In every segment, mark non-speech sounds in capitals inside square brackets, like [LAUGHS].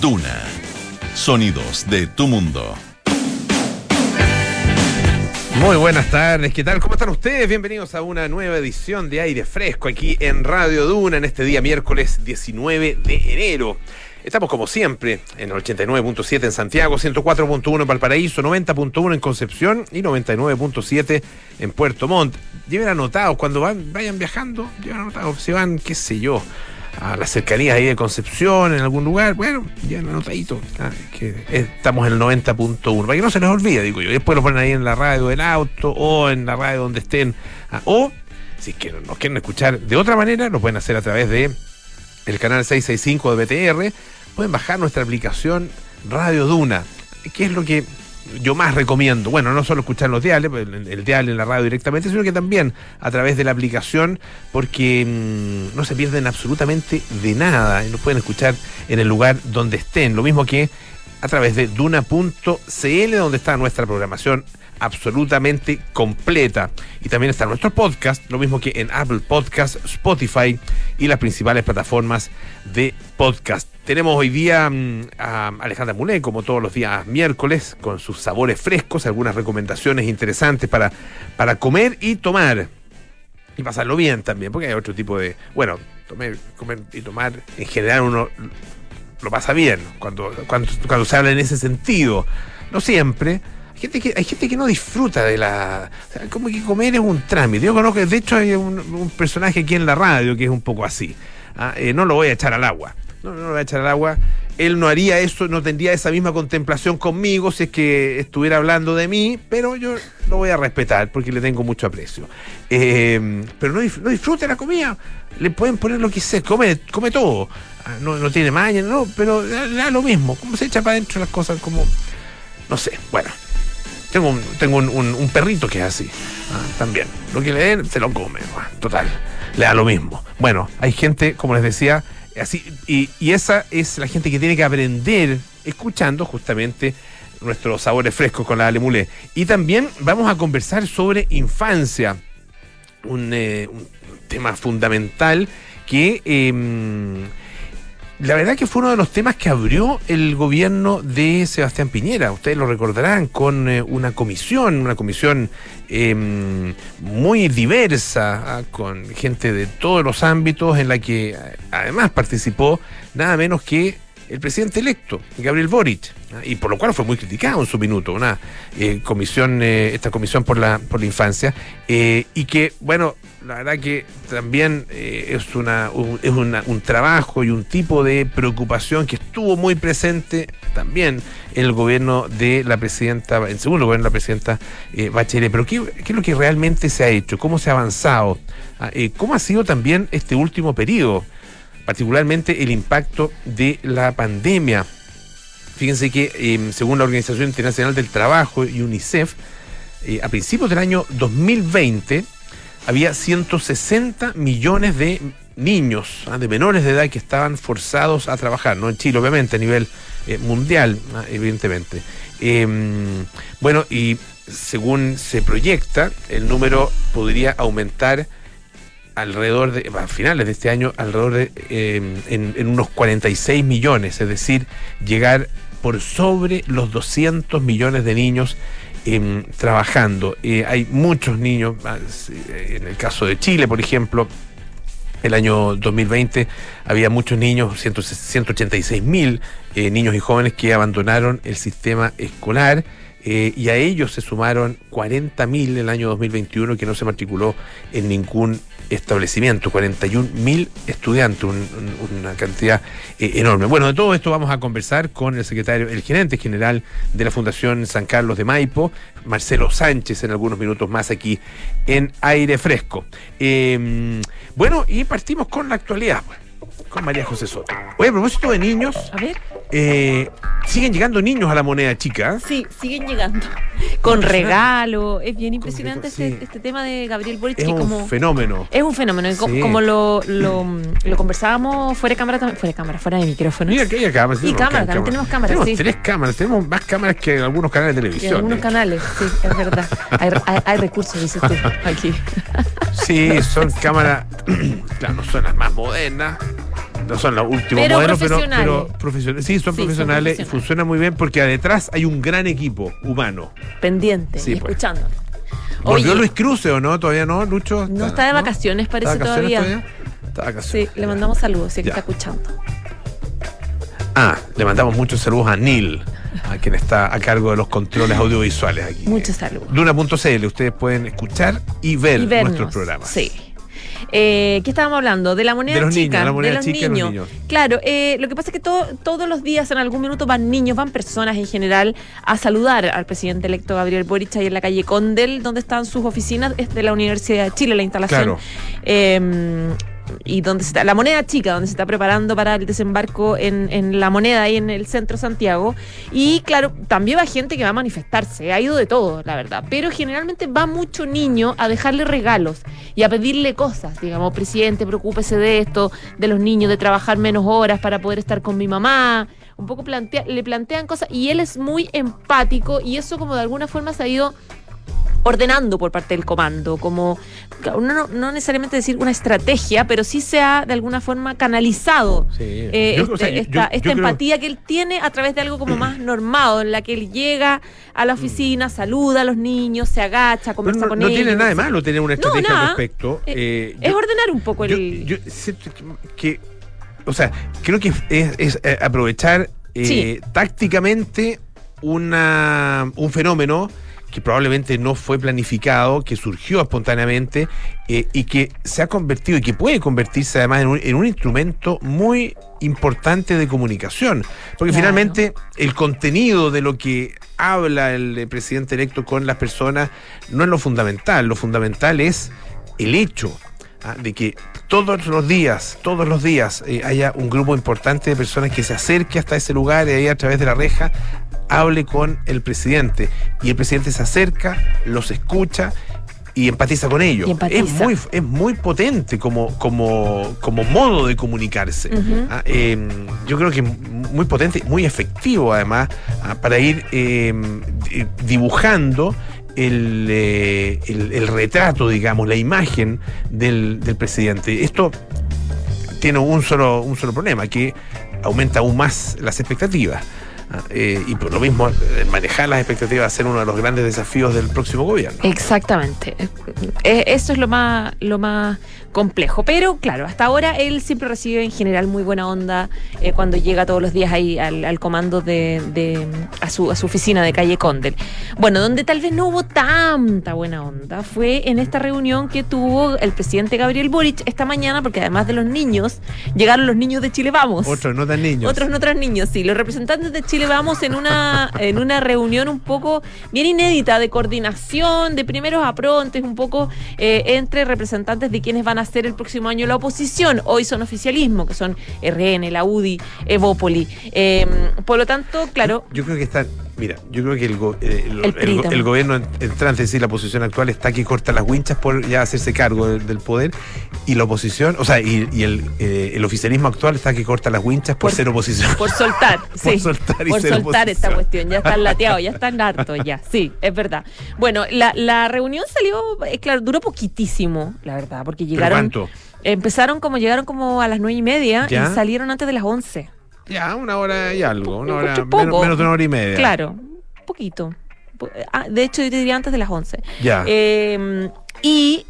Duna. Sonidos de tu mundo. Muy buenas tardes, ¿qué tal? ¿Cómo están ustedes? Bienvenidos a una nueva edición de Aire Fresco aquí en Radio Duna en este día miércoles 19 de enero. Estamos como siempre en el 89.7 en Santiago, 104.1 en Valparaíso, 90.1 en Concepción y 99.7 en Puerto Montt. Lleven anotados cuando van, vayan viajando, lleven anotados, si van, qué sé yo, a las cercanías ahí de Concepción, en algún lugar, bueno, ya anotadito, ah, que estamos en el 90.1, para que no se les olvide, digo yo. Después lo ponen ahí en la radio del auto o en la radio donde estén. Ah, o, si quieren, nos quieren escuchar de otra manera, lo pueden hacer a través de el canal 665 de BTR. Pueden bajar nuestra aplicación Radio Duna, que es lo que yo más recomiendo, bueno, no solo escuchar los diales, el, el dial en la radio directamente, sino que también a través de la aplicación, porque mmm, no se pierden absolutamente de nada y nos pueden escuchar en el lugar donde estén. Lo mismo que a través de duna.cl, donde está nuestra programación absolutamente completa. Y también está nuestro podcast, lo mismo que en Apple Podcast, Spotify y las principales plataformas de podcast. Tenemos hoy día um, a Alejandra Mulé, como todos los días miércoles, con sus sabores frescos, algunas recomendaciones interesantes para, para comer y tomar. Y pasarlo bien también, porque hay otro tipo de. Bueno, comer, comer y tomar, en general uno lo pasa bien cuando, cuando, cuando se habla en ese sentido. No siempre. Hay gente que, hay gente que no disfruta de la. O como que comer es un trámite. Yo conozco, de hecho, hay un, un personaje aquí en la radio que es un poco así. ¿ah? Eh, no lo voy a echar al agua. No, no lo voy a echar al agua. Él no haría eso, no tendría esa misma contemplación conmigo si es que estuviera hablando de mí, pero yo lo voy a respetar porque le tengo mucho aprecio. Eh, pero no, no, disfrute la comida. Le pueden poner lo que sea, come, come todo. No, no tiene maña, no, pero da, da lo mismo. Como se echa para adentro las cosas como. No sé, bueno. Tengo un, tengo un, perrito que es así. Ah, también. Lo que le den, se lo come. Total. Le da lo mismo. Bueno, hay gente, como les decía, y, esa es la gente que tiene que aprender escuchando justamente nuestros sabores frescos con la Alemule. Y también vamos a conversar sobre infancia, un, eh, tema fundamental que eh, la verdad que fue uno de los temas que abrió el gobierno de Sebastián Piñera. Ustedes lo recordarán con eh, una comisión, una comisión eh, muy diversa, ¿eh? con gente de todos los ámbitos, en la que además participó nada menos que el presidente electo, Gabriel Boric, y por lo cual fue muy criticado en su minuto, una eh, comisión, eh, esta comisión por la, por la infancia, eh, y que, bueno, la verdad que también es, una, un, es un trabajo y un tipo de preocupación que estuvo muy presente también en el gobierno de la presidenta, en segundo gobierno de la presidenta Bachelet. Pero ¿qué, ¿qué, es lo que realmente se ha hecho? ¿Cómo se ha avanzado? ¿Cómo ha sido también este último periodo? Particularmente el impacto de la pandemia. Fíjense que eh, según la Organización Internacional del Trabajo y UNICEF, eh, a principios del año 2020 había 160 millones de niños, ¿ah? de menores de edad que estaban forzados a trabajar, no en Chile obviamente, a nivel eh, mundial, ¿ah? evidentemente. bueno, y según se proyecta, el número podría aumentar alrededor de, a finales de este año, alrededor de eh, en, en, unos 46 millones, es decir, llegar por sobre los 200 millones de niños eh, trabajando. Eh, hay muchos niños, en el caso de Chile, por ejemplo, el año 2020 había muchos niños, 186 mil niños y jóvenes que abandonaron el sistema escolar. Eh, y a ellos se sumaron 40.000 el año 2021 que no se matriculó en ningún establecimiento, 41.000 estudiantes, un, un, una cantidad eh, enorme. Bueno, de todo esto vamos a conversar con el secretario, el gerente general de la Fundación San Carlos de Maipo, Marcelo Sánchez, en algunos minutos más aquí en Aire Fresco. Eh, bueno, y partimos con la actualidad. Bueno con María José Soto. Oye, a propósito de niños. A ver. Eh, siguen llegando niños a la moneda chica. Sí, siguen llegando. Con regalo. Es bien impresionante este, sí. este, tema de Gabriel Boric. Es que un como, fenómeno. Es un fenómeno. Sí. Como lo, lo, lo, conversábamos fuera de cámara también. Fuera de cámara, fuera de micrófono. Mira que hay cámaras. Y cámara, también tenemos cámaras. Tenemos sí. tres cámaras. Tenemos más cámaras que en algunos canales de televisión. En algunos ¿eh? canales, sí, es verdad. hay, hay, hay recursos, dices tú, aquí. Sí, son cámaras. [CLEARS THROAT] claro, no son las más modernas no son los últimos Pero modelos, pero, pero profesionales. Sí, son Sí, son profesionales y funciona muy bien porque detrás hay un gran equipo humano. Pendiente Sí, pues. escuchando. ¿Volvió Luis Cruce o no? ¿Todavía no, Lucho? no está de vacaciones, parece ¿Está de vacaciones todavía. Está de Sí, vacaciones. le mandamos saludos, sí que Ya. está escuchando. Ah, le mandamos muchos saludos a Neil, a quien está a cargo de los controles audiovisuales aquí. Muchos saludos. Duna.cl, ustedes pueden escuchar y ver y vernos. nuestros programas. Sí. Eh, ¿Qué estábamos hablando? De la moneda De chica. niños, la moneda de los chica y los niños. niños. Claro, eh, lo que pasa es que todo- todos los días en algún minuto van niños, van personas en general a saludar al presidente electo Gabriel Boric ahí en la calle Condel, donde están sus oficinas, es de la Universidad de Chile la instalación. Claro. Eh, y donde se está, la moneda chica, donde se está preparando para el desembarco en, en la moneda ahí en el centro Santiago. Y claro, también va gente que va a manifestarse, ha ido de todo, la verdad. Pero generalmente va mucho niño a dejarle regalos y a pedirle cosas, digamos, presidente, preocúpese de esto, de los niños, de trabajar menos horas para poder estar con mi mamá. Un poco plantea, le plantean cosas y él es muy empático y eso como de alguna forma se ha ido ordenando por parte del comando, como no, no, no necesariamente decir una estrategia, pero sí se ha de alguna forma canalizado Sí. eh, Yo- este- o sea, yo- esta, yo esta creo- empatía que él tiene a través de algo como más [CLEARS THROAT] normado, en la que él llega a la oficina, saluda a los niños, se agacha, conversa no, con no ellos. tiene nada de malo tener una No, estrategia nada. al respecto. Eh, Eh, es ordenar un poco el... yo siento que, o sea, creo que es, es, aprovechar eh, Sí. tácticamente una, un fenómeno que probablemente no fue planificado, que surgió espontáneamente eh, y que se ha convertido y que puede convertirse además en un, en un instrumento muy importante de comunicación. Porque Claro. finalmente el contenido de lo que habla el eh, presidente electo con las personas no es lo fundamental, lo fundamental es el hecho ah, de que todos los días, todos los días eh, haya un grupo importante de personas que se acerque hasta ese lugar y ahí a través de la reja hable con el presidente y el presidente se acerca, los escucha y empatiza con ellos. Empatiza. Es muy, es muy potente como, como, como modo de comunicarse. Ah, eh, yo creo que muy potente, muy efectivo además, ah, para ir eh, di- dibujando el, eh, el- el retrato, digamos, la imagen del, del presidente. Esto tiene un solo, un solo problema, que aumenta aún más las expectativas. Ah, eh, y por lo mismo, eh, manejar las expectativas va a ser uno de los grandes desafíos del próximo gobierno. Exactamente. Eh, Eso es lo más, lo más complejo. Pero claro, hasta ahora él siempre recibe en general muy buena onda eh, cuando llega todos los días ahí al, al comando de, de- a, su, a su oficina de calle Condel. Bueno, donde tal vez no hubo tanta buena onda fue en esta reunión que tuvo el presidente Gabriel Boric esta mañana, porque además de los niños, llegaron los niños de Chile Vamos. Otros no tan niños. Otros no otros niños, sí. Los representantes de Chile vamos en una, en una reunión un poco bien inédita de coordinación, de primeros aprontes, un poco eh, entre representantes de quienes van a ser el próximo año la oposición. Hoy son oficialismo, que son RN, la UDI, Evópoli. Eh, por lo tanto, claro, Yo creo que está. Mira, yo creo que el, go- eh, el- gobierno en- es decir, la posición actual está que corta las winchas por ya hacerse cargo del, del poder y la oposición, o sea, y, y el, eh, el oficialismo actual está que corta las winchas por, Por- ser oposición. por soltar, [LAUGHS] Por sí, soltar y por ser soltar esta oposición. cuestión, ya están lateados, ya están hartos, ya, [LAUGHS] sí, es verdad. Bueno, la, la reunión salió, eh, claro, duró poquitísimo, la verdad, porque ¿Pero llegaron, cuánto? empezaron como llegaron como a las nueve y media Ya. y salieron antes de las once. Ya, una hora y algo, una hora, poco. menos, menos de una hora y media. Claro, un poquito. Po- ah, de hecho, yo te diría antes de las 11. Ya. Eh, y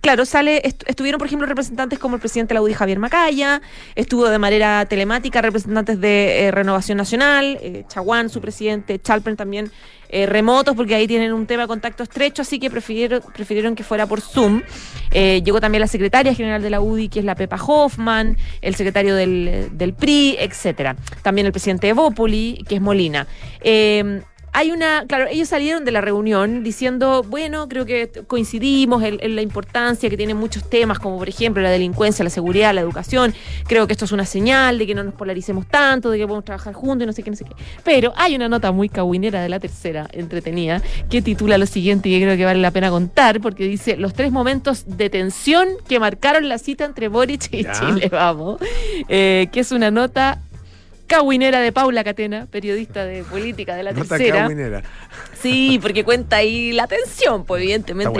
claro, sale, est- estuvieron, por ejemplo, representantes como el presidente de la UDI, Javier Macaya, estuvo de manera telemática representantes de eh, Renovación Nacional, eh, Chaguán, su presidente, Chalpen también, eh, remotos, porque ahí tienen un tema de contacto estrecho, así que prefirieron, que fuera por Zoom. Eh, llegó también la secretaria general de la UDI, que es la Pepa Hoffman, el secretario del, PRI, etcétera. También el presidente de que es Molina. Hay una, claro, ellos salieron de la reunión diciendo, bueno, creo que coincidimos en, en la importancia que tienen muchos temas, como por ejemplo la delincuencia, la seguridad, la educación. Creo que esto es una señal de que no nos polaricemos tanto, de que podemos trabajar juntos y no sé qué, no sé qué. Pero hay una nota muy cagüinera de la tercera, entretenida, que titula lo siguiente y que creo que vale la pena contar, porque dice los tres momentos de tensión que marcaron la cita entre Boric y Ya. Chile, vamos. Eh, que es una nota cagüinera de Paula Catena, periodista de política de la Nota tercera. Sí, porque cuenta ahí la tensión, pues evidentemente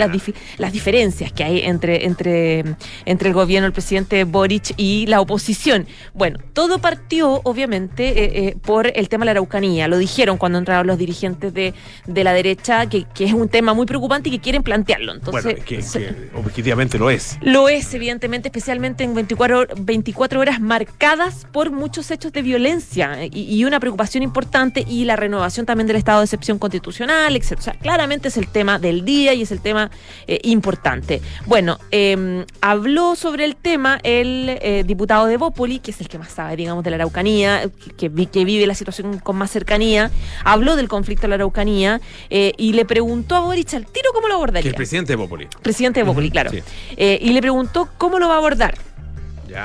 las, diferencias que hay entre, entre, entre el gobierno, el presidente Boric y la oposición. Bueno, todo partió obviamente eh, eh, por el tema de la Araucanía. Lo dijeron cuando entraron los dirigentes de, de la derecha, que, que es un tema muy preocupante y que quieren plantearlo. Entonces, bueno, que, se- que objetivamente lo es. lo es, evidentemente, especialmente en 24, hor- 24 horas marcadas por muchos hechos de violencia eh, y, y una preocupación importante y la renovación también del estado de excepción constitucional, etc. O sea, claramente es el tema del día y es el tema eh, importante. Bueno, eh, habló sobre el tema el eh, diputado de Bópoli, que es el que más sabe, digamos, de la Araucanía, que, que vive la situación con más cercanía, habló del conflicto de la Araucanía eh, y le preguntó a Boric al tiro cómo lo Que abordaría. el presidente de Popoli. Presidente de Bópoli, claro. sí. Y le preguntó cómo lo va a abordar.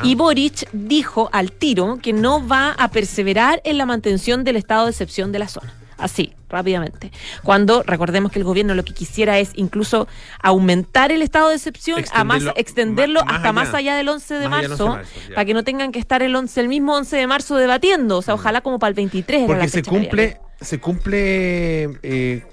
Y Boric dijo al tiro que no va a perseverar en la mantención del estado de excepción de la zona. Así, rápidamente. Cuando recordemos que el gobierno lo que quisiera es incluso aumentar el estado de excepción, a más, Extenderlo extenderlo más hasta allá. más allá del 11 de Más allá del 11 marzo, de marzo, ya. para que no tengan que estar el 11, el mismo 11 de marzo debatiendo. O sea, ojalá como para el 23. era la Porque se cumple, se cumple, eh,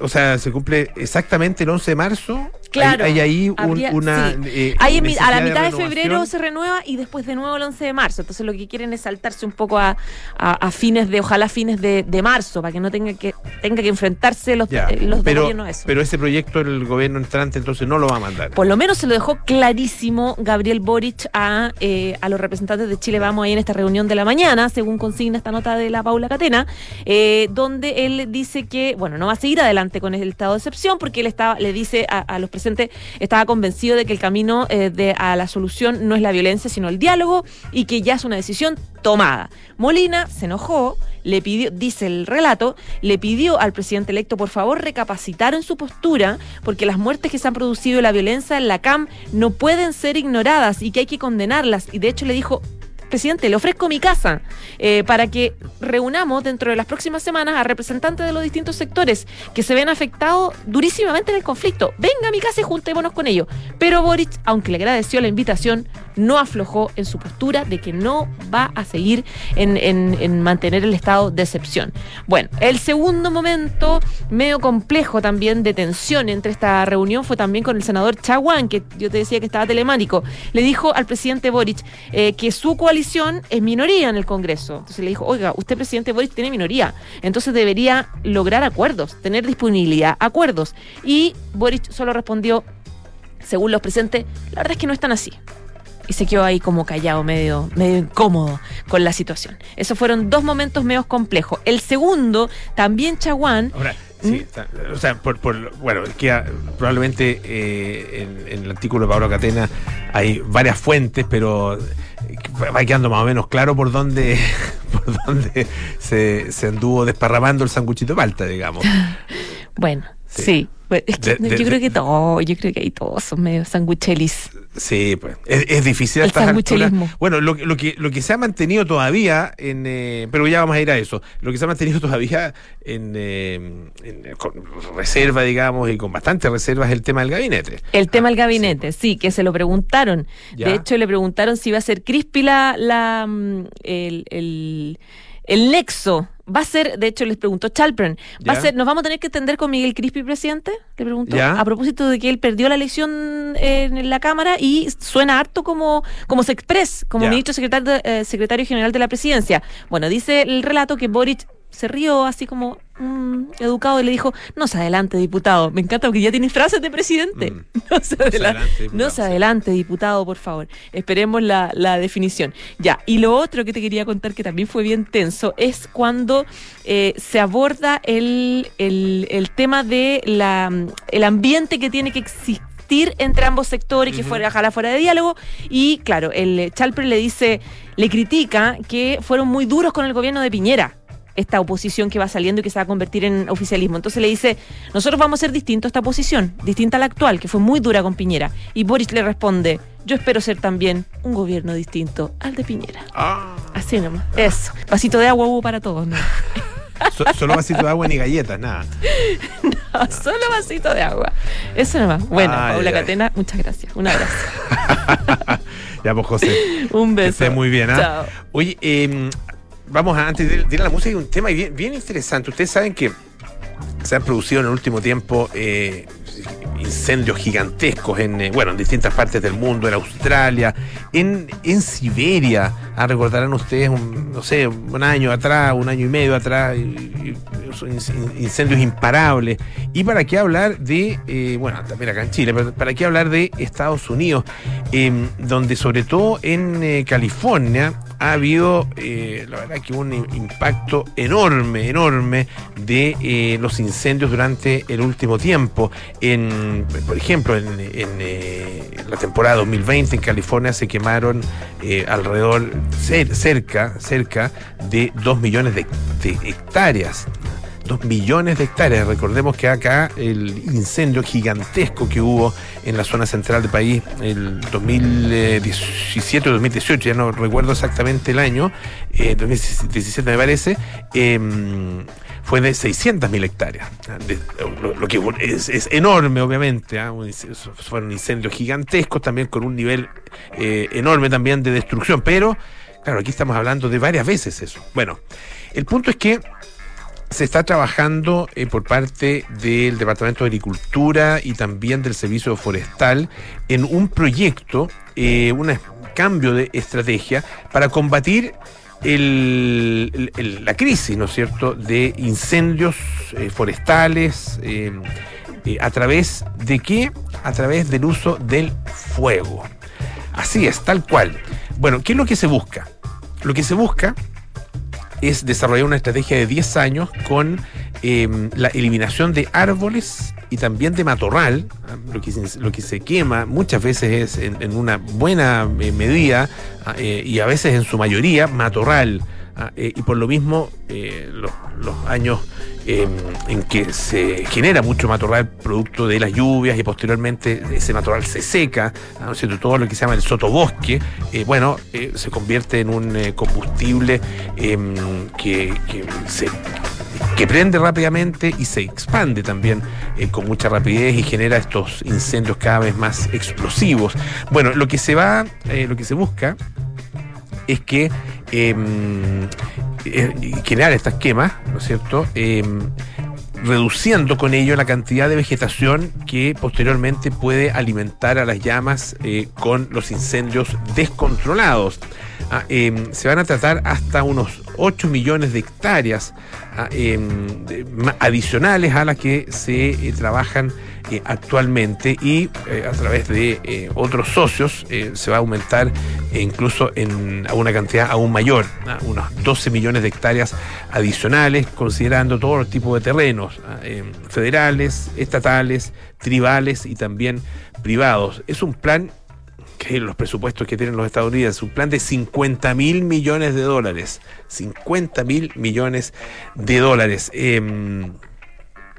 o sea, se cumple exactamente el 11 de marzo. Claro. Hay, hay ahí un- Habría- una. sí. eh, Ahí en a la mitad de, febrero se renueva y después de nuevo el 11 de marzo. Entonces lo que quieren es saltarse un poco a, a- a fines de, ojalá fines de, de marzo, para que no tenga que tenga que enfrentarse los, Ya, eh, los pero, gobiernos a eso. pero ese proyecto el gobierno entrante entonces no lo va a mandar. Por lo menos se lo dejó clarísimo Gabriel Boric a, eh, a los representantes de Chile Vamos ahí en esta reunión de la mañana, según consigna esta nota de la Paula Catena, eh, donde él dice que, bueno, no va a seguir adelante con el estado de excepción porque él estaba, le dice a, a los presentes, estaba convencido de que el camino eh, de, a la solución no es la violencia, sino el diálogo y que ya es una decisión tomada. Molina se enojó, le pidió, dice el relato, le pidió al presidente electo por favor recapacitar en su postura, porque las muertes que se han producido y la violencia en la CAM no pueden ser ignoradas y que hay que condenarlas. Y de hecho le dijo, presidente, le ofrezco mi casa eh, para que reunamos dentro de las próximas semanas a representantes de los distintos sectores que se ven afectados durísimamente en el conflicto. Venga a mi casa y juntémonos con ellos. Pero Boric, aunque le agradeció la invitación, no aflojó en su postura de que no va a seguir en, en- en mantener el estado de excepción. Bueno, el segundo momento medio complejo también de tensión entre esta reunión fue también con el senador Chaguán, que yo te decía que estaba telemático. Le dijo al presidente Boric eh, que su coalición es minoría en el Congreso. Entonces le dijo, oiga, usted presidente Boric tiene minoría, entonces debería lograr acuerdos, tener disponibilidad, acuerdos. Y Boric solo respondió, según los presentes, la verdad es que no están así. Y se quedó ahí como callado, medio, medio incómodo con la situación. Esos fueron dos momentos medio complejos. El segundo, también Chaguán, Ahora, ¿Mm? sí, está- o sea, por, por- bueno, es que probablemente eh, en, en el artículo de Pablo Catena hay varias fuentes, pero eh, va quedando más o menos claro por dónde, [LAUGHS] por dónde se, se anduvo desparramando el sanguchito de palta, digamos. [LAUGHS] bueno, Sí. sí. Pues, es que De- yo creo que todo, yo creo que ahí todos son medio sanguchelis. Sí, pues es, es difícil El estas alturas. Bueno, lo, que- lo que lo que se ha mantenido todavía en, eh, pero ya vamos a ir a eso. Lo que se ha mantenido [LAUGHS] todavía en, eh, en- con reserva, digamos, y con bastante reserva es el tema del gabinete. El tema Ah, del gabinete, sí, que se lo preguntaron. Ya. De hecho, le preguntaron si iba a ser Crispi la, la, mm, el, el, el nexo. Va a ser, de hecho, les preguntó Chalpern, ¿va a ser, ¿nos vamos a tener que entender con Miguel Crispi, presidente? Le preguntó. Ya. A propósito de que él perdió la elección en la Cámara y suena harto como, como se express, como Ya. ministro secretario, eh, secretario general de la presidencia. Bueno, dice el relato que Boric se rió así como mm, educado y le dijo, no se adelante, diputado. Me encanta porque ya tiene frases de presidente. Mm. [LAUGHS] No se adela- adelante, diputado, no se adelante, diputado, por favor. Esperemos la, la definición. Ya, y lo otro que te quería contar que también fue bien tenso es cuando eh, se aborda el, el, el tema de la, el ambiente que tiene que existir entre ambos sectores, que Ujú. fuera, ojalá fuera de diálogo. Y claro, el Chalper le dice, le critica que fueron muy duros con el gobierno de Piñera esta oposición que va saliendo y que se va a convertir en oficialismo. Entonces le dice, nosotros vamos a ser distintos a esta posición, distinta a la actual, que fue muy dura con Piñera. Y Boris le responde, yo espero ser también un gobierno distinto al de Piñera. Ah, Así nomás. Eso. Vasito de agua hubo para todos, ¿no? so- solo vasito de agua ni galletas, nada. [LAUGHS] Solo vasito de agua. Eso nomás. Bueno, Ay, Paula ay. Catena, muchas gracias. Un abrazo. [LAUGHS] ya, pues José. [LAUGHS] Un Que beso. esté muy bien, ¿ah? Chao. Oye, eh, vamos antes de, ir a la música, hay un tema bien, interesante. Ustedes saben que se han producido en el último tiempo eh, incendios gigantescos en, eh, bueno, en distintas partes del mundo, en Australia, en, en Siberia. Ah, recordarán ustedes, un, no sé, un año atrás, un año y medio atrás, incendios imparables. Y para qué hablar de, eh, bueno, también acá en Chile, pero para qué hablar de Estados Unidos, em, donde sobre todo en California ha habido, eh, la verdad, que un impacto enorme, enorme de eh, los incendios durante el último tiempo. En, por ejemplo, en, eh, la temporada 2020 en California se quemaron alrededor, cer- cerca, cerca de 2 millones de hectáreas. 2 millones de hectáreas. Recordemos que acá el incendio gigantesco que hubo en la zona central del país el 2017 o 2018, ya no recuerdo exactamente el año, eh, 2017 me parece, em, fue de 600.000 hectáreas. Lo, que es, es enorme, obviamente. ah, Fueron incendios gigantescos, también con un nivel eh, enorme también de destrucción. Pero, claro, aquí estamos hablando de varias veces eso. Bueno, el punto es que se está trabajando eh, por parte del Departamento de Agricultura y también del Servicio Forestal en un proyecto, eh, un cambio de estrategia para combatir la crisis, ¿no es cierto?, de incendios eh, forestales. ¿A través de qué? A través del uso del fuego. Así es, tal cual. Bueno, ¿qué es lo que se busca? Lo que se busca es desarrollar una estrategia de 10 años con eh, la eliminación de árboles y también de matorral, ¿ah? lo que, se- quema muchas veces es en, en una buena eh, medida ah, eh, y a veces en su mayoría matorral. Ah, eh, y por lo mismo eh, los, años eh, en que se genera mucho matorral producto de las lluvias y posteriormente ese matorral se seca, ¿no todo lo que se llama el sotobosque, eh, bueno, se convierte en un combustible em, que, que se que prende rápidamente y se expande también con mucha rapidez y genera estos incendios cada vez más explosivos. Bueno, lo que se va, lo que se busca es que em, eh, generar estas quemas, ¿no es cierto? Em, reduciendo con ello la cantidad de vegetación que posteriormente puede alimentar a las llamas eh, con los incendios descontrolados. Ah, em, se van a tratar hasta unos 8 millones de hectáreas ah, em, adicionales a las que se eh, trabajan eh, actualmente y eh, a través de otros socios se va a aumentar incluso en, a una cantidad aún mayor, ¿ah? unos 12 millones de hectáreas adicionales, considerando todos los tipos de terrenos. Eh, federales, estatales, tribales y también privados. Es un plan los presupuestos que tienen los Estados Unidos, un plan de 50 mil millones de dólares. 50 mil millones de dólares. Em,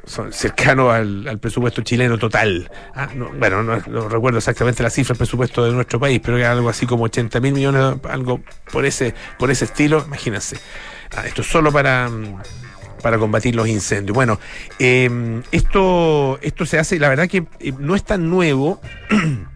son cercano al, presupuesto chileno total. Ah, no, bueno, no, recuerdo exactamente la cifra del presupuesto de nuestro país, pero algo así como 80 mil millones, algo por ese, por ese estilo, imagínense. Ah, esto es solo para, para combatir los incendios. Bueno, eh, esto, esto se hace, la verdad que eh, no es tan nuevo. [CLEARS THROAT]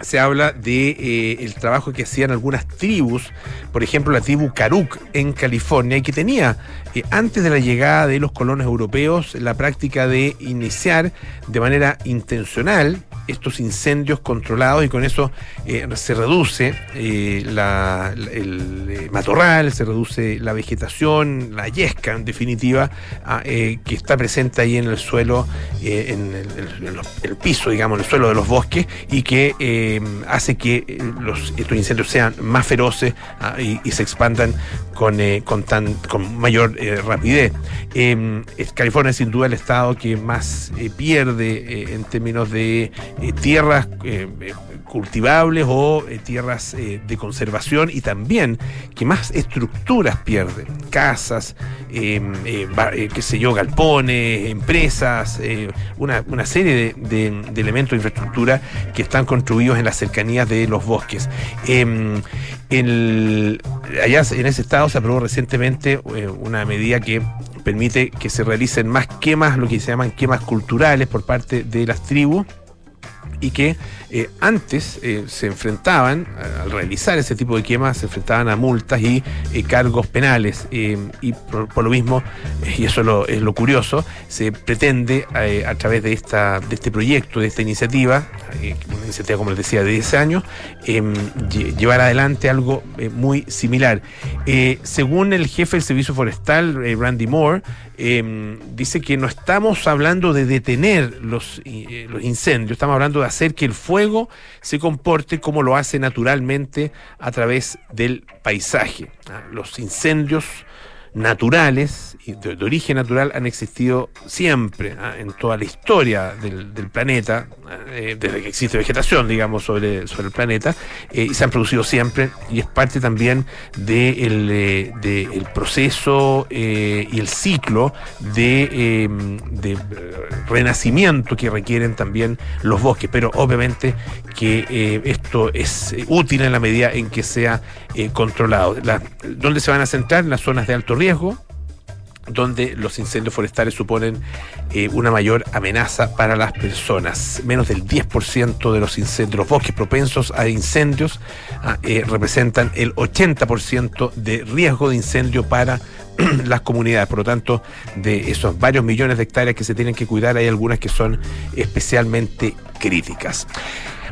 se habla de eh, el trabajo que hacían algunas tribus, por ejemplo la tribu Karuk en California, y que tenía eh, antes de la llegada de los colonos europeos la práctica de iniciar de manera intencional estos incendios controlados y con eso eh, se reduce eh, la- el eh, matorral, se reduce la vegetación, la yesca en definitiva, ah, que está presente ahí en el suelo, en el, piso, digamos, en el suelo de los bosques y que hace que estos incendios sean más feroces ah, y se expandan con, eh, con, tan, con mayor eh, rapidez. Es- California es sin duda el estado que más eh, pierde eh, en términos de tierras cultivables o eh, tierras eh, de conservación y también que más estructuras pierde, casas, eh, eh, qué sé yo, galpones, empresas, una, una serie de, elementos de infraestructura que están construidos en las cercanías de los bosques. Em, allá en ese estado se aprobó recientemente una medida que permite que se realicen más quemas, lo que se llaman quemas culturales por parte de las tribus y que eh, antes eh, se enfrentaban, al realizar ese tipo de quemas, se enfrentaban a multas y eh, cargos penales. y por, lo mismo, y eso es lo curioso, se pretende a través de, esta, de este proyecto, de esta iniciativa, una iniciativa como les decía de 10 años, em, llevar adelante algo muy similar. según el jefe del Servicio Forestal, Randy Moore, em, dice que no estamos hablando de detener los, los incendios, estamos hablando de hacer que el fuego se comporte como lo hace naturalmente a través del paisaje. Ah, los incendios naturales y de, origen natural han existido siempre ¿ah? en toda la historia del, planeta, ¿ah? eh, desde que existe vegetación, digamos, sobre, sobre el planeta, eh, y se han producido siempre, y es parte también del de eh, proceso y el ciclo de, de, renacimiento que requieren también los bosques, pero obviamente que esto es útil en la medida en que sea controlado. ¿Dónde se van a centrar? En las zonas de alto riesgo riesgo donde los incendios forestales suponen eh, una mayor amenaza para las personas. Menos del 10% de los incendios, los bosques propensos a incendios ah, eh, representan el 80% de riesgo de incendio para [CLEARS THROAT] las comunidades. Por lo tanto, de esos varios millones de hectáreas que se tienen que cuidar, hay algunas que son especialmente críticas.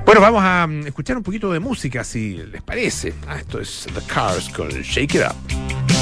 Bueno, vamos a mm, escuchar un poquito de música, si les parece. Ah, esto es The Cars con Shake It Up.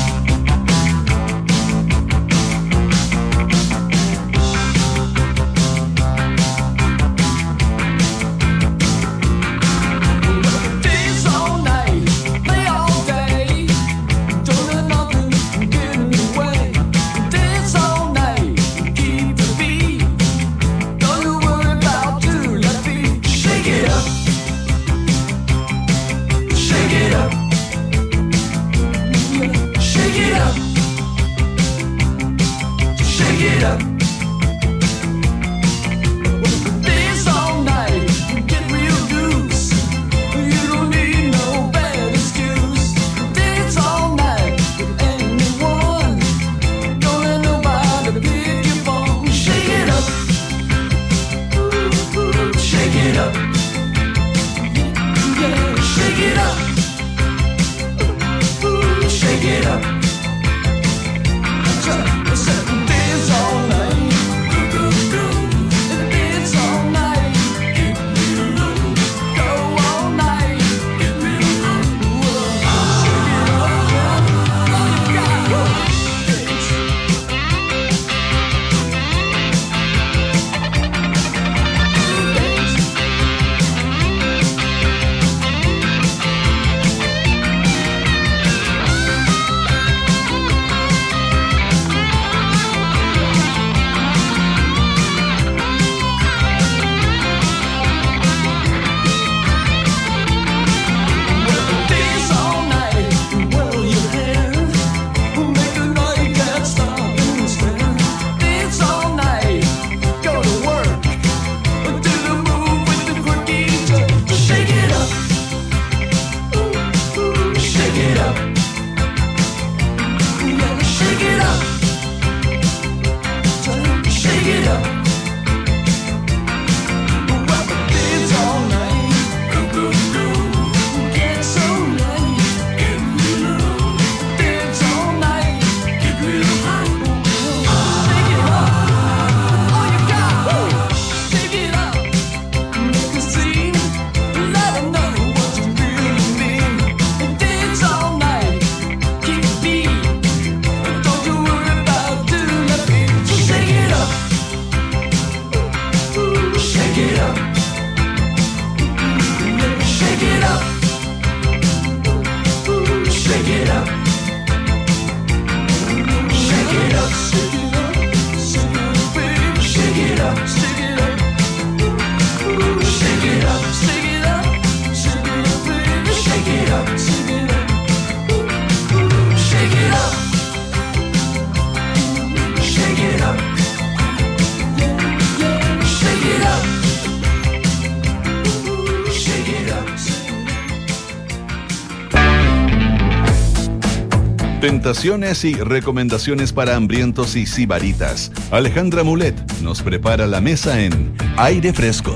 Y recomendaciones para hambrientos y sibaritas. Alejandra Mulet nos prepara la mesa en Aire Fresco.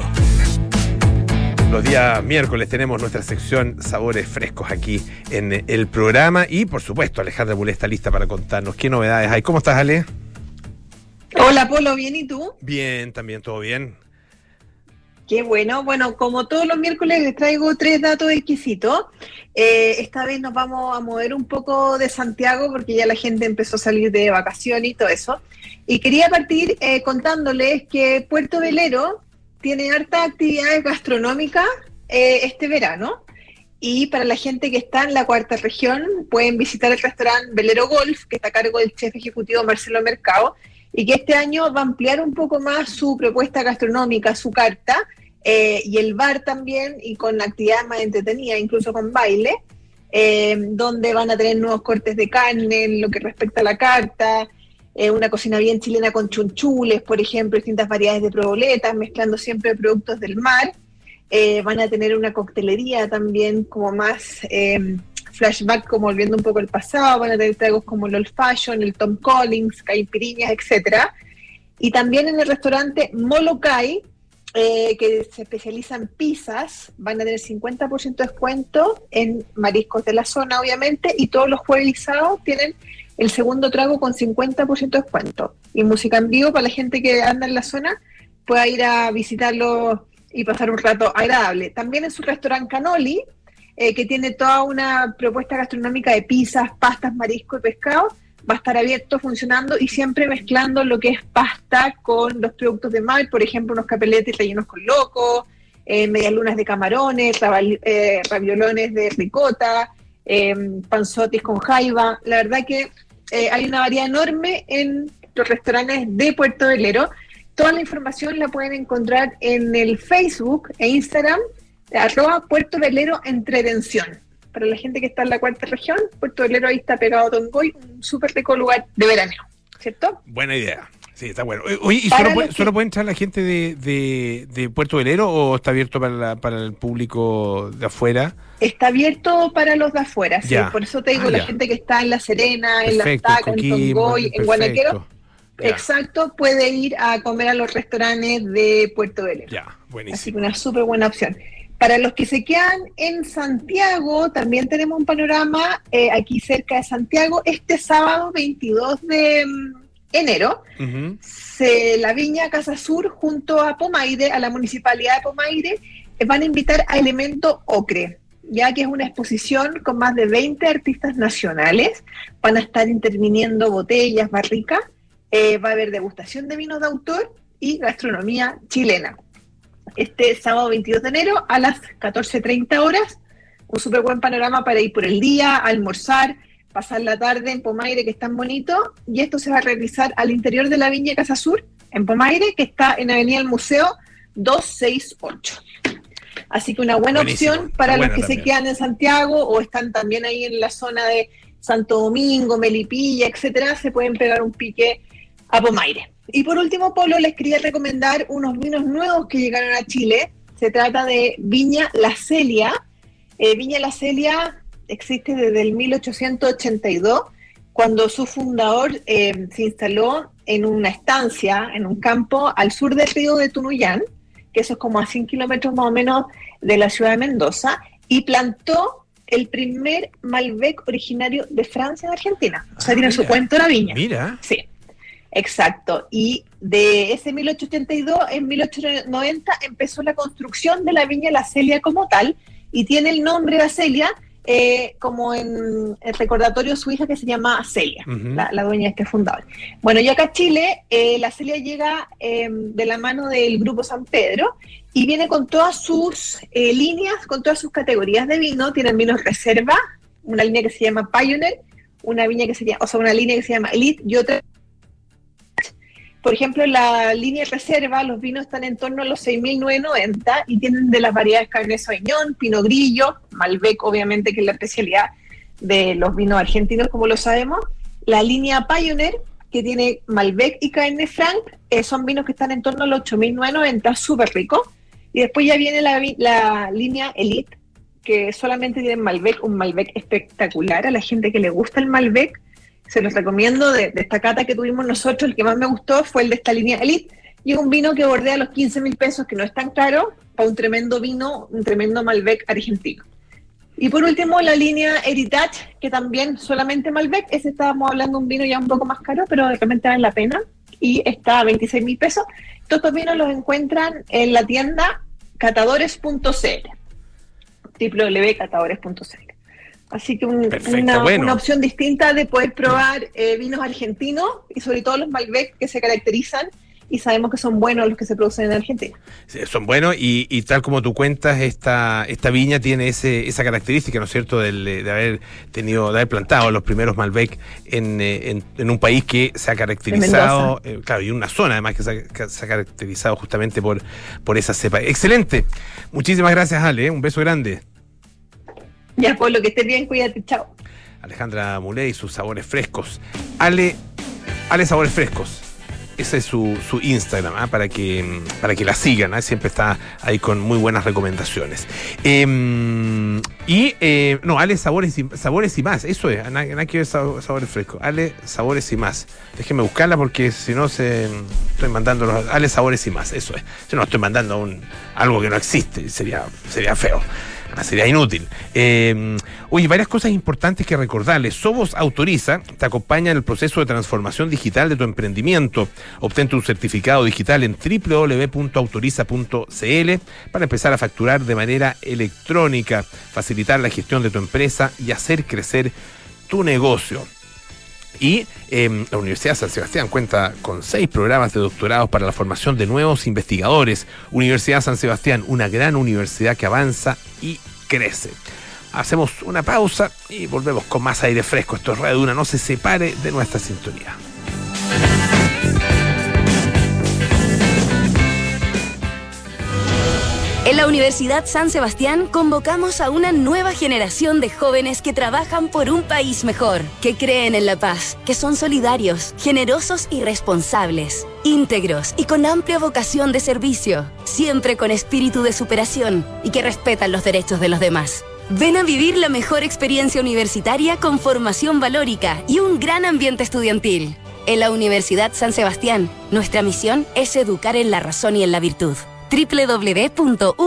Los días miércoles tenemos nuestra sección Sabores Frescos aquí en el programa y por supuesto Alejandra Bulé está lista para contarnos qué novedades hay. ¿Cómo estás Ale? Hola Polo, ¿bien y tú? Bien, también todo bien. Qué bueno. Bueno, como todos los miércoles les traigo tres datos exquisitos. Eh, esta vez nos vamos a mover un poco de Santiago porque ya la gente empezó a salir de vacaciones y todo eso. Y quería partir eh, contándoles que Puerto Velero tiene hartas actividades gastronómicas eh, este verano. Y para la gente que está en la cuarta región, pueden visitar el restaurante Velero Golf, que está a cargo del chef ejecutivo Marcelo Mercado y que este año va a ampliar un poco más su propuesta gastronómica, su carta, eh, y el bar también, y con actividades más entretenidas, incluso con baile, eh, donde van a tener nuevos cortes de carne en lo que respecta a la carta, eh, una cocina bien chilena con chunchules, por ejemplo, distintas variedades de proboletas, mezclando siempre productos del mar. van a tener una coctelería también como más flashback como volviendo un poco al pasado, van a tener tragos como el Old Fashion, el Tom Collins, caipiriñas, etcétera. Y también en el restaurante Molokai, eh, que se especializa en pizzas, van a tener 50% de descuento en mariscos de la zona, obviamente, y todos los jueves y tienen el segundo trago con 50% de descuento. Y música en vivo para la gente que anda en la zona pueda ir a visitarlo y pasar un rato agradable. También en su restaurante Canoli, eh, que tiene toda una propuesta gastronómica de pizzas, pastas, marisco y pescado, va a estar abierto, funcionando y siempre mezclando lo que es pasta con los productos de mar, por ejemplo, unos capeletes rellenos con loco, eh, medialunas de camarones, eh, raviolones de ricota, eh, panzotis con jaiba. La verdad que hay una variedad enorme en los restaurantes de Puerto Velero. Toda la información la pueden encontrar en el Facebook e Instagram arroba Puerto Velero Entretención. Para la gente que está en la cuarta región, Puerto Velero ahí está pegado a Tongoy, un súper rico lugar de veraneo, ¿cierto? Buena idea. Sí, está bueno. Oye, ¿y solo puede, solo puede, entrar la gente de, de, Puerto Velero o está abierto para, para el público de afuera? Está abierto para los de afuera, sí. Por eso te digo, ah, la gente que está en La Serena, en La Taca, en Tongoy, en Guanaquero, exacto, puede ir a comer a los restaurantes de Puerto Velero. Ya, buenísimo. Así que una súper buena opción. Para los que se quedan en Santiago, también tenemos un panorama eh, aquí cerca de Santiago. Este sábado 22 de mm, enero, se, la Viña Casa Sur junto a Pomaire, a la Municipalidad de Pomaire, eh, van a invitar a Elemento Ocre, ya que es una exposición con más de 20 artistas nacionales. Van a estar interviniendo botellas, barricas, eh, va a haber degustación de vinos de autor y gastronomía chilena este sábado 22 de enero a las 14.30 horas. Un súper buen panorama para ir por el día, almorzar, pasar la tarde en Pomaire, que es tan bonito. Y esto se va a realizar al interior de la Viña Casa Sur, en Pomaire, que está en Avenida del Museo 268. Así que una buena opción para los que se quedan en Santiago o están también ahí en la zona de Santo Domingo, Melipilla, etcétera, se pueden pegar un pique a Pomaire. Y por último, Polo, les quería recomendar unos vinos nuevos que llegaron a Chile. Se trata de Viña La Celia. Eh, Viña La Celia existe desde el 1882, cuando su fundador eh, se instaló en una estancia, en un campo al sur del río de Tunuyán, que eso es como a 100 kilómetros más o menos de la ciudad de Mendoza, y plantó el primer Malbec originario de Francia en Argentina. O sea, tiene su cuento la viña. Mira. Sí. Exacto. Y de ese 1882, en 1890 empezó la construcción de la viña La Celia como tal y tiene el nombre La Celia eh, como en el recordatorio de su hija que se llama Celia, la, dueña de este fundador. Bueno, y acá en Chile, eh, la Celia llega em, de la mano del Grupo San Pedro y viene con todas sus eh, líneas, con todas sus categorías de vino. Tienen vinos reserva, una línea que se llama Pioneer, una viña que se llama, o sea, una línea que se llama Elite y otra por ejemplo, la línea reserva los vinos están en torno a los 6.990 y tienen de las variedades Cabernet Sauvignon, Pinot Grillo, Malbec, obviamente, que es la especialidad de los vinos argentinos, como lo sabemos. La línea Pioneer, que tiene Malbec y Cabernet Franc, eh, son vinos que están en torno a los 8.990, súper ricos. Y después ya viene la línea Elite, que solamente tiene Malbec, un Malbec espectacular a la gente que le gusta el Malbec se los recomiendo de, esta cata que tuvimos nosotros, el que más me gustó fue el de esta línea Elite, y un vino que bordea los 15 mil pesos, que no es tan caro, para un tremendo vino, un tremendo Malbec argentino. Y por último, la línea Heritage, que también solamente Malbec, ese estábamos hablando un vino ya un poco más caro, pero realmente vale la pena, y está a 26 mil pesos. Todos estos vinos los encuentran en la tienda catadores.cl, www.catadores.cl. Así que un, Perfecto, una, bueno. una opción distinta de poder probar eh, vinos argentinos y sobre todo los Malbec que se caracterizan y sabemos que son buenos los que se producen en Argentina. Sí, Son buenos y, y tal como tú cuentas, esta, esta viña tiene ese, esa característica, ¿no es cierto?, del, de haber tenido, de haber plantado los primeros Malbec en, eh, en, en un país que se ha caracterizado, eh, claro, y una zona además que se ha, que se ha caracterizado justamente por, por esa cepa. Excelente. Muchísimas gracias, Ale. ¿eh? Un beso grande. [LAUGHS] Ya, por lo que estés bien, cuídate, chao. Alejandra Muley sus sabores frescos. Ale, Ale Sabores Frescos. Ese es su, su Instagram, ¿ah? para, que, para que la sigan. ¿ah? Siempre está ahí con muy buenas recomendaciones. Eh, y, eh, no, Ale Sabores y, Sabores y más. Eso es, nada, Sabores Frescos. Ale Sabores y más. Déjenme buscarla porque si no se estoy mandando los Ale Sabores y más. Eso es. Yo no estoy mandando un, algo que no existe. Sería, sería feo. Sería inútil. Eh, oye, varias cosas importantes que recordarles. Sobos Autoriza te acompaña en el proceso de transformación digital de tu emprendimiento. Obtén tu certificado digital en www.autoriza.cl para empezar a facturar de manera electrónica, facilitar la gestión de tu empresa y hacer crecer tu negocio. Y eh, la Universidad de San Sebastián cuenta con seis programas de doctorados para la formación de nuevos investigadores. Universidad San Sebastián, una gran universidad que avanza y crece. Hacemos una pausa y volvemos con más aire fresco. Esto es Radio no se separe de nuestra sintonía. La Universidad San Sebastián convocamos a una nueva generación de jóvenes que trabajan por un país mejor, que creen en la paz, que son solidarios, generosos y responsables, íntegros y con amplia vocación de servicio, siempre con espíritu de superación y que respetan los derechos de los demás. Ven a vivir la mejor experiencia universitaria con formación valórica y un gran ambiente estudiantil. En la Universidad San Sebastián, nuestra misión es educar en la razón y en la virtud www.uss.cl.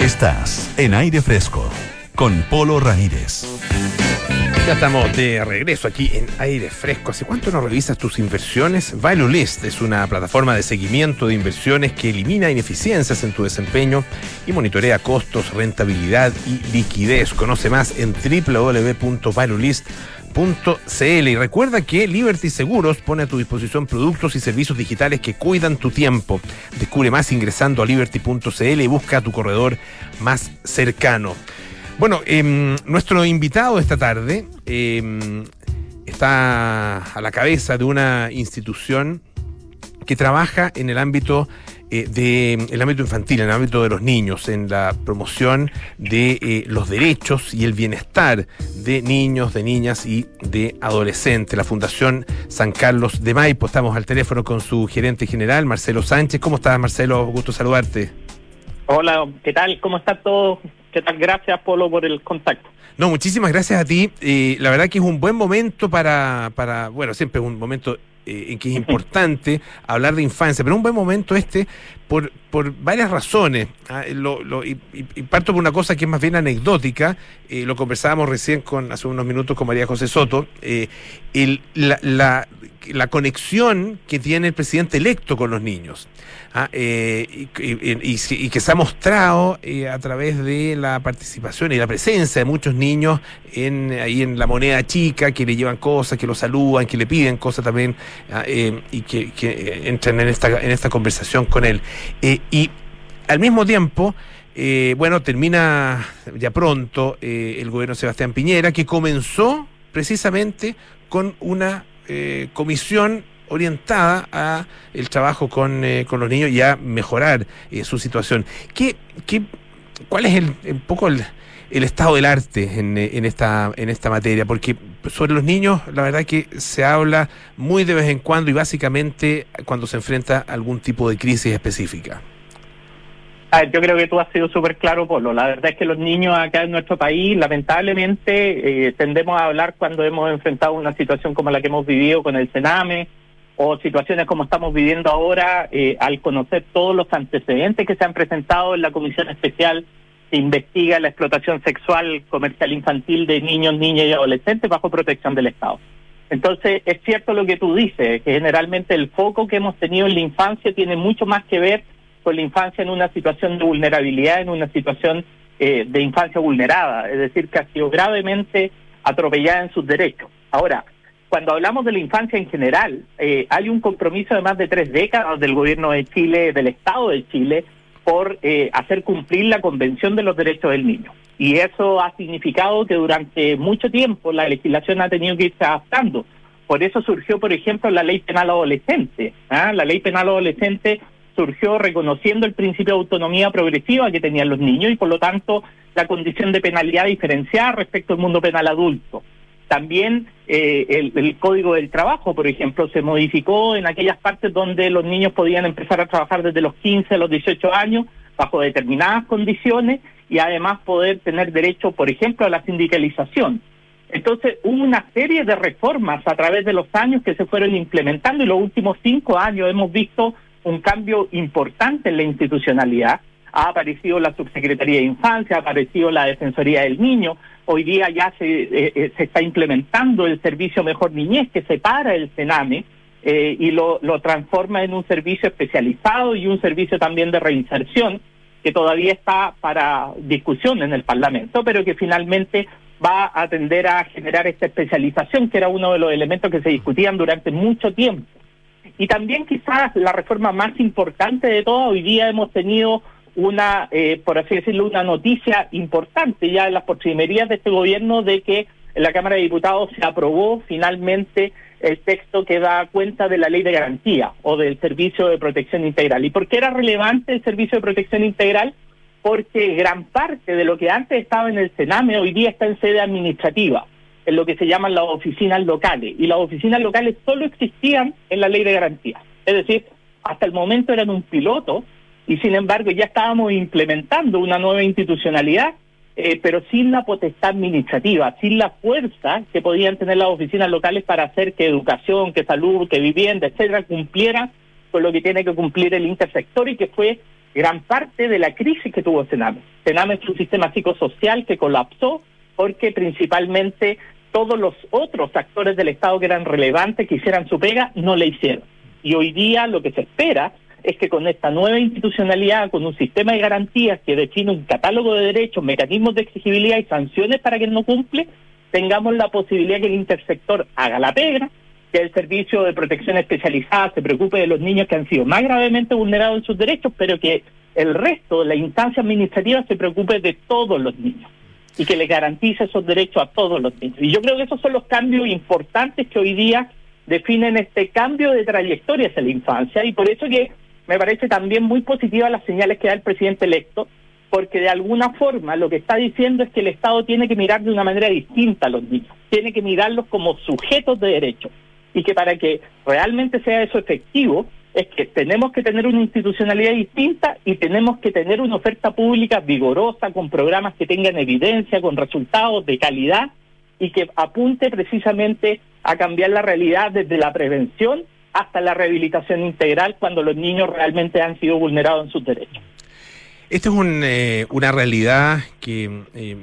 Estás en aire fresco con Polo Ramírez. Ya estamos de regreso aquí en aire fresco. ¿Hace cuánto no revisas tus inversiones? Value List es una plataforma de seguimiento de inversiones que elimina ineficiencias en tu desempeño y monitorea costos, rentabilidad y liquidez. Conoce más en www.valuelist.cl y recuerda que Liberty Seguros pone a tu disposición productos y servicios digitales que cuidan tu tiempo. Descubre más ingresando a liberty.cl y busca tu corredor más cercano. Bueno, em, nuestro invitado esta tarde em, está a la cabeza de una institución que trabaja en el ámbito eh, del ámbito infantil, en el ámbito de los niños, en la promoción de eh, los derechos y el bienestar de niños, de niñas y de adolescentes. La Fundación San Carlos de Maipo. Estamos al teléfono con su gerente general, Marcelo Sánchez. ¿Cómo estás, Marcelo? Gusto saludarte. Hola, ¿qué tal? ¿Cómo está todo? ¿Qué tal? Gracias, Polo, por el contacto. No, muchísimas gracias a ti. Eh, la verdad que es un buen momento para, para bueno, siempre es un momento eh, que es importante [LAUGHS] hablar de infancia, pero un buen momento este por, por varias razones. Ah, y, parto por una cosa que es más bien anecdótica, eh, lo conversábamos recién con hace unos minutos con María José Soto, eh, el, la, la, la, conexión que tiene el presidente electo con los niños. Ah, eh, y, que se ha mostrado eh, a través de la participación y la presencia de muchos niños en, ahí en la moneda chica, que le llevan cosas, que lo saludan, que le piden cosas también, ah, eh, y que, entran en esta, en esta conversación con él. y al mismo tiempo, bueno, termina ya pronto el gobierno de Sebastián Piñera, que comenzó precisamente con una comisión orientada a el trabajo con, con, los niños y a mejorar su situación. ¿Qué, qué, ¿Cuál es el, un poco el, el estado del arte en, en, esta, en esta materia? Porque sobre los niños, la verdad que se habla muy de vez en cuando y básicamente cuando se enfrenta a algún tipo de crisis específica. A ver, yo creo que tú has sido súper claro, Polo. La verdad es que los niños acá en nuestro país, lamentablemente, eh, tendemos a hablar cuando hemos enfrentado una situación como la que hemos vivido con el Sename o situaciones como estamos viviendo ahora, eh, al conocer todos los antecedentes que se han presentado en la Comisión Especial que investiga la explotación sexual comercial infantil de niños, niñas y adolescentes bajo protección del Estado. Entonces, es cierto lo que tú dices, que generalmente el foco que hemos tenido en la infancia tiene mucho más que ver con la infancia en una situación de vulnerabilidad, en una situación eh, de infancia vulnerada, es decir, que ha sido gravemente atropellada en sus derechos. Ahora, cuando hablamos de la infancia en general, eh, hay un compromiso de más de tres décadas del gobierno de Chile, del Estado de Chile, por eh, hacer cumplir la Convención de los Derechos del Niño. Y eso ha significado que durante mucho tiempo la legislación ha tenido que irse adaptando. Por eso surgió, por ejemplo, la ley penal adolescente. ¿ah? La ley penal adolescente surgió reconociendo el principio de autonomía progresiva que tenían los niños y por lo tanto la condición de penalidad diferenciada respecto al mundo penal adulto. También eh, el, el, Código del Trabajo, por ejemplo, se modificó en aquellas partes donde los niños podían empezar a trabajar desde los 15 a los 18 años bajo determinadas condiciones y además poder tener derecho, por ejemplo, a la sindicalización. Entonces, hubo una serie de reformas a través de los años que se fueron implementando y los últimos cinco años hemos visto un cambio importante en la institucionalidad. Ha aparecido la Subsecretaría de Infancia, ha aparecido la Defensoría del Niño. Hoy día ya se, eh, eh, se está implementando el servicio Mejor Niñez que separa el CENAME eh, y lo, lo transforma en un servicio especializado y un servicio también de reinserción que todavía está para discusión en el Parlamento, pero que finalmente va a tender a generar esta especialización, que era uno de los elementos que se discutían durante mucho tiempo. Y también quizás la reforma más importante de todo, hoy día hemos tenido una, eh, por así decirlo, una noticia importante ya en las postrimerías de este gobierno de que en la Cámara de Diputados se aprobó finalmente el texto que da cuenta de la ley de garantía o del servicio de protección integral. ¿Y por qué era relevante el servicio de protección integral? Porque gran parte de lo que antes estaba en el Sename hoy día está en sede administrativa en lo que se llaman las oficinas locales. Y las oficinas locales solo existían en la ley de garantía. Es decir, hasta el momento eran un piloto y sin embargo ya estábamos implementando una nueva institucionalidad, eh, pero sin la potestad administrativa, sin la fuerza que podían tener las oficinas locales para hacer que educación, que salud, que vivienda, etcétera, cumplieran con lo que tiene que cumplir el intersector y que fue gran parte de la crisis que tuvo Sename. Sename es un sistema psicosocial que colapsó porque principalmente todos los otros actores del Estado que eran relevantes, que hicieran su pega, no le hicieron. Y hoy día lo que se espera es que con esta nueva institucionalidad, con un sistema de garantías que define un catálogo de derechos, mecanismos de exigibilidad y sanciones para quien no cumple, tengamos la posibilidad que el intersector haga la pega, que el servicio de protección especializada se preocupe de los niños que han sido más gravemente vulnerados en sus derechos, pero que el resto, la instancia administrativa, se preocupe de todos los niños y que le garantice esos derechos a todos los niños. Y yo creo que esos son los cambios importantes que hoy día definen este cambio de trayectoria hacia la infancia y por eso que me parece también muy positiva las señales que da el presidente electo, porque de alguna forma lo que está diciendo es que el Estado tiene que mirar de una manera distinta a los niños, tiene que mirarlos como sujetos de derecho, y que para que realmente sea eso efectivo, es que tenemos que tener una institucionalidad distinta y tenemos que tener una oferta pública vigorosa, con programas que tengan evidencia, con resultados de calidad y que apunte precisamente a cambiar la realidad desde la prevención hasta la rehabilitación integral cuando los niños realmente han sido vulnerados en sus derechos. Esta es un, eh, una realidad que eh,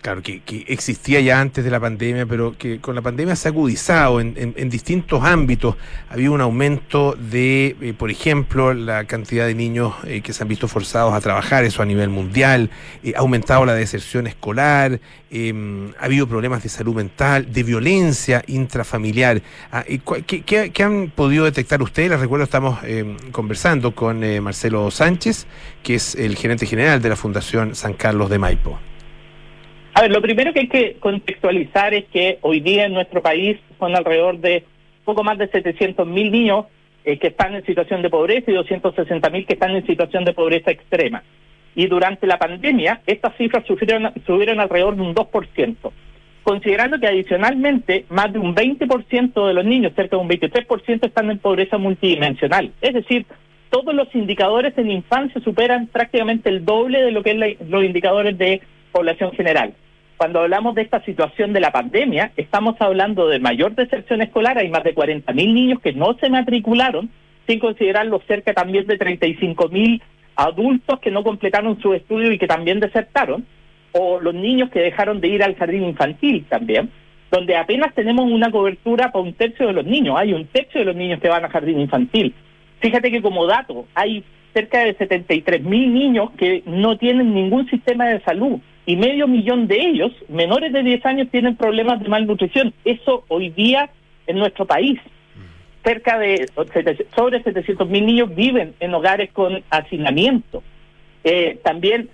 claro, que, existía ya antes de la pandemia, pero que con la pandemia se ha agudizado en, distintos ámbitos. Había un aumento de, eh, por ejemplo, la cantidad de niños eh, que se han visto forzados a trabajar, eso a nivel mundial, eh, ha aumentado la deserción escolar, em, ha habido problemas de salud mental, de violencia intrafamiliar. Ah, ¿qué, han podido detectar ustedes? Les recuerdo, estamos em, conversando con Marcelo Sánchez, que es el gerente general de la Fundación San Carlos de Maipo. A ver, lo primero que hay que contextualizar es que hoy día en nuestro país son alrededor de poco más de 700 mil niños eh, que están en situación de pobreza y 260 mil que están en situación de pobreza extrema. Y durante la pandemia, estas cifras subieron, alrededor de un 2%, considerando que adicionalmente más de un 20% de los niños, cerca de un 23%, están en pobreza multidimensional. Es decir, todos los indicadores en infancia superan prácticamente el doble de lo que es los indicadores de población general. Cuando hablamos de esta situación de la pandemia, estamos hablando de mayor deserción escolar. Hay más de 40.000 niños que no se matricularon, sin considerar los cerca también de 35.000 adultos que no completaron su estudio y que también desertaron, o los niños que dejaron de ir al jardín infantil también, donde apenas tenemos una cobertura para un tercio de los niños. Hay un tercio de los niños que van al jardín infantil. Fíjate que como dato, hay cerca de 73 mil niños que no tienen ningún sistema de salud y medio millón de ellos, menores de 10 años, tienen problemas de malnutrición. Eso hoy día en nuestro país. Cerca de sobre 700 mil niños viven en hogares con hacinamiento. Eh, también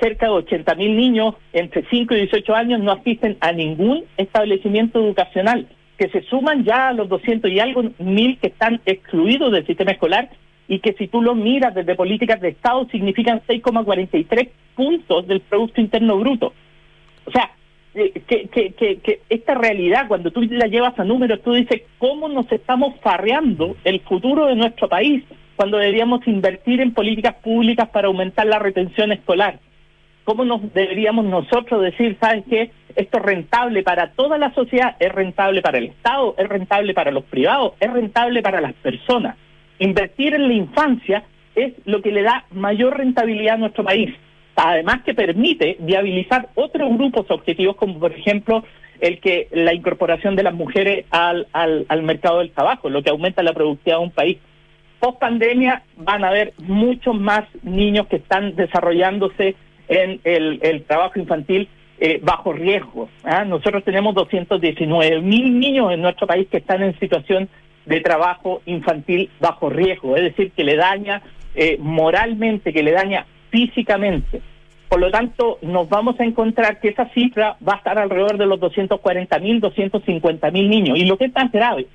cerca de 80 mil niños entre 5 y 18 años no asisten a ningún establecimiento educacional, que se suman ya a los 200 y algo mil que están excluidos del sistema escolar y que si tú lo miras desde políticas de Estado significan 6,43 puntos del Producto Interno Bruto. O sea, eh, que, esta realidad, cuando tú la llevas a números, tú dices, ¿cómo nos estamos farreando el futuro de nuestro país cuando deberíamos invertir en políticas públicas para aumentar la retención escolar? ¿Cómo nos deberíamos nosotros decir, sabes qué? Esto es rentable para toda la sociedad, es rentable para el Estado, es rentable para los privados, es rentable para las personas. Invertir en la infancia es lo que le da mayor rentabilidad a nuestro país. Además que permite viabilizar otros grupos objetivos como por ejemplo el que la incorporación de las mujeres al, al, mercado del trabajo, lo que aumenta la productividad de un país. Post pandemia van a haber muchos más niños que están desarrollándose en el, trabajo infantil eh, bajo riesgo. ¿ah? Nosotros tenemos 219 mil niños en nuestro país que están en situación de trabajo infantil bajo riesgo, es decir, que le daña eh, moralmente, que le daña físicamente. Por lo tanto, nos vamos a encontrar que esa cifra va a estar alrededor de los 240 mil, 250 mil niños. Y lo que es tan grave,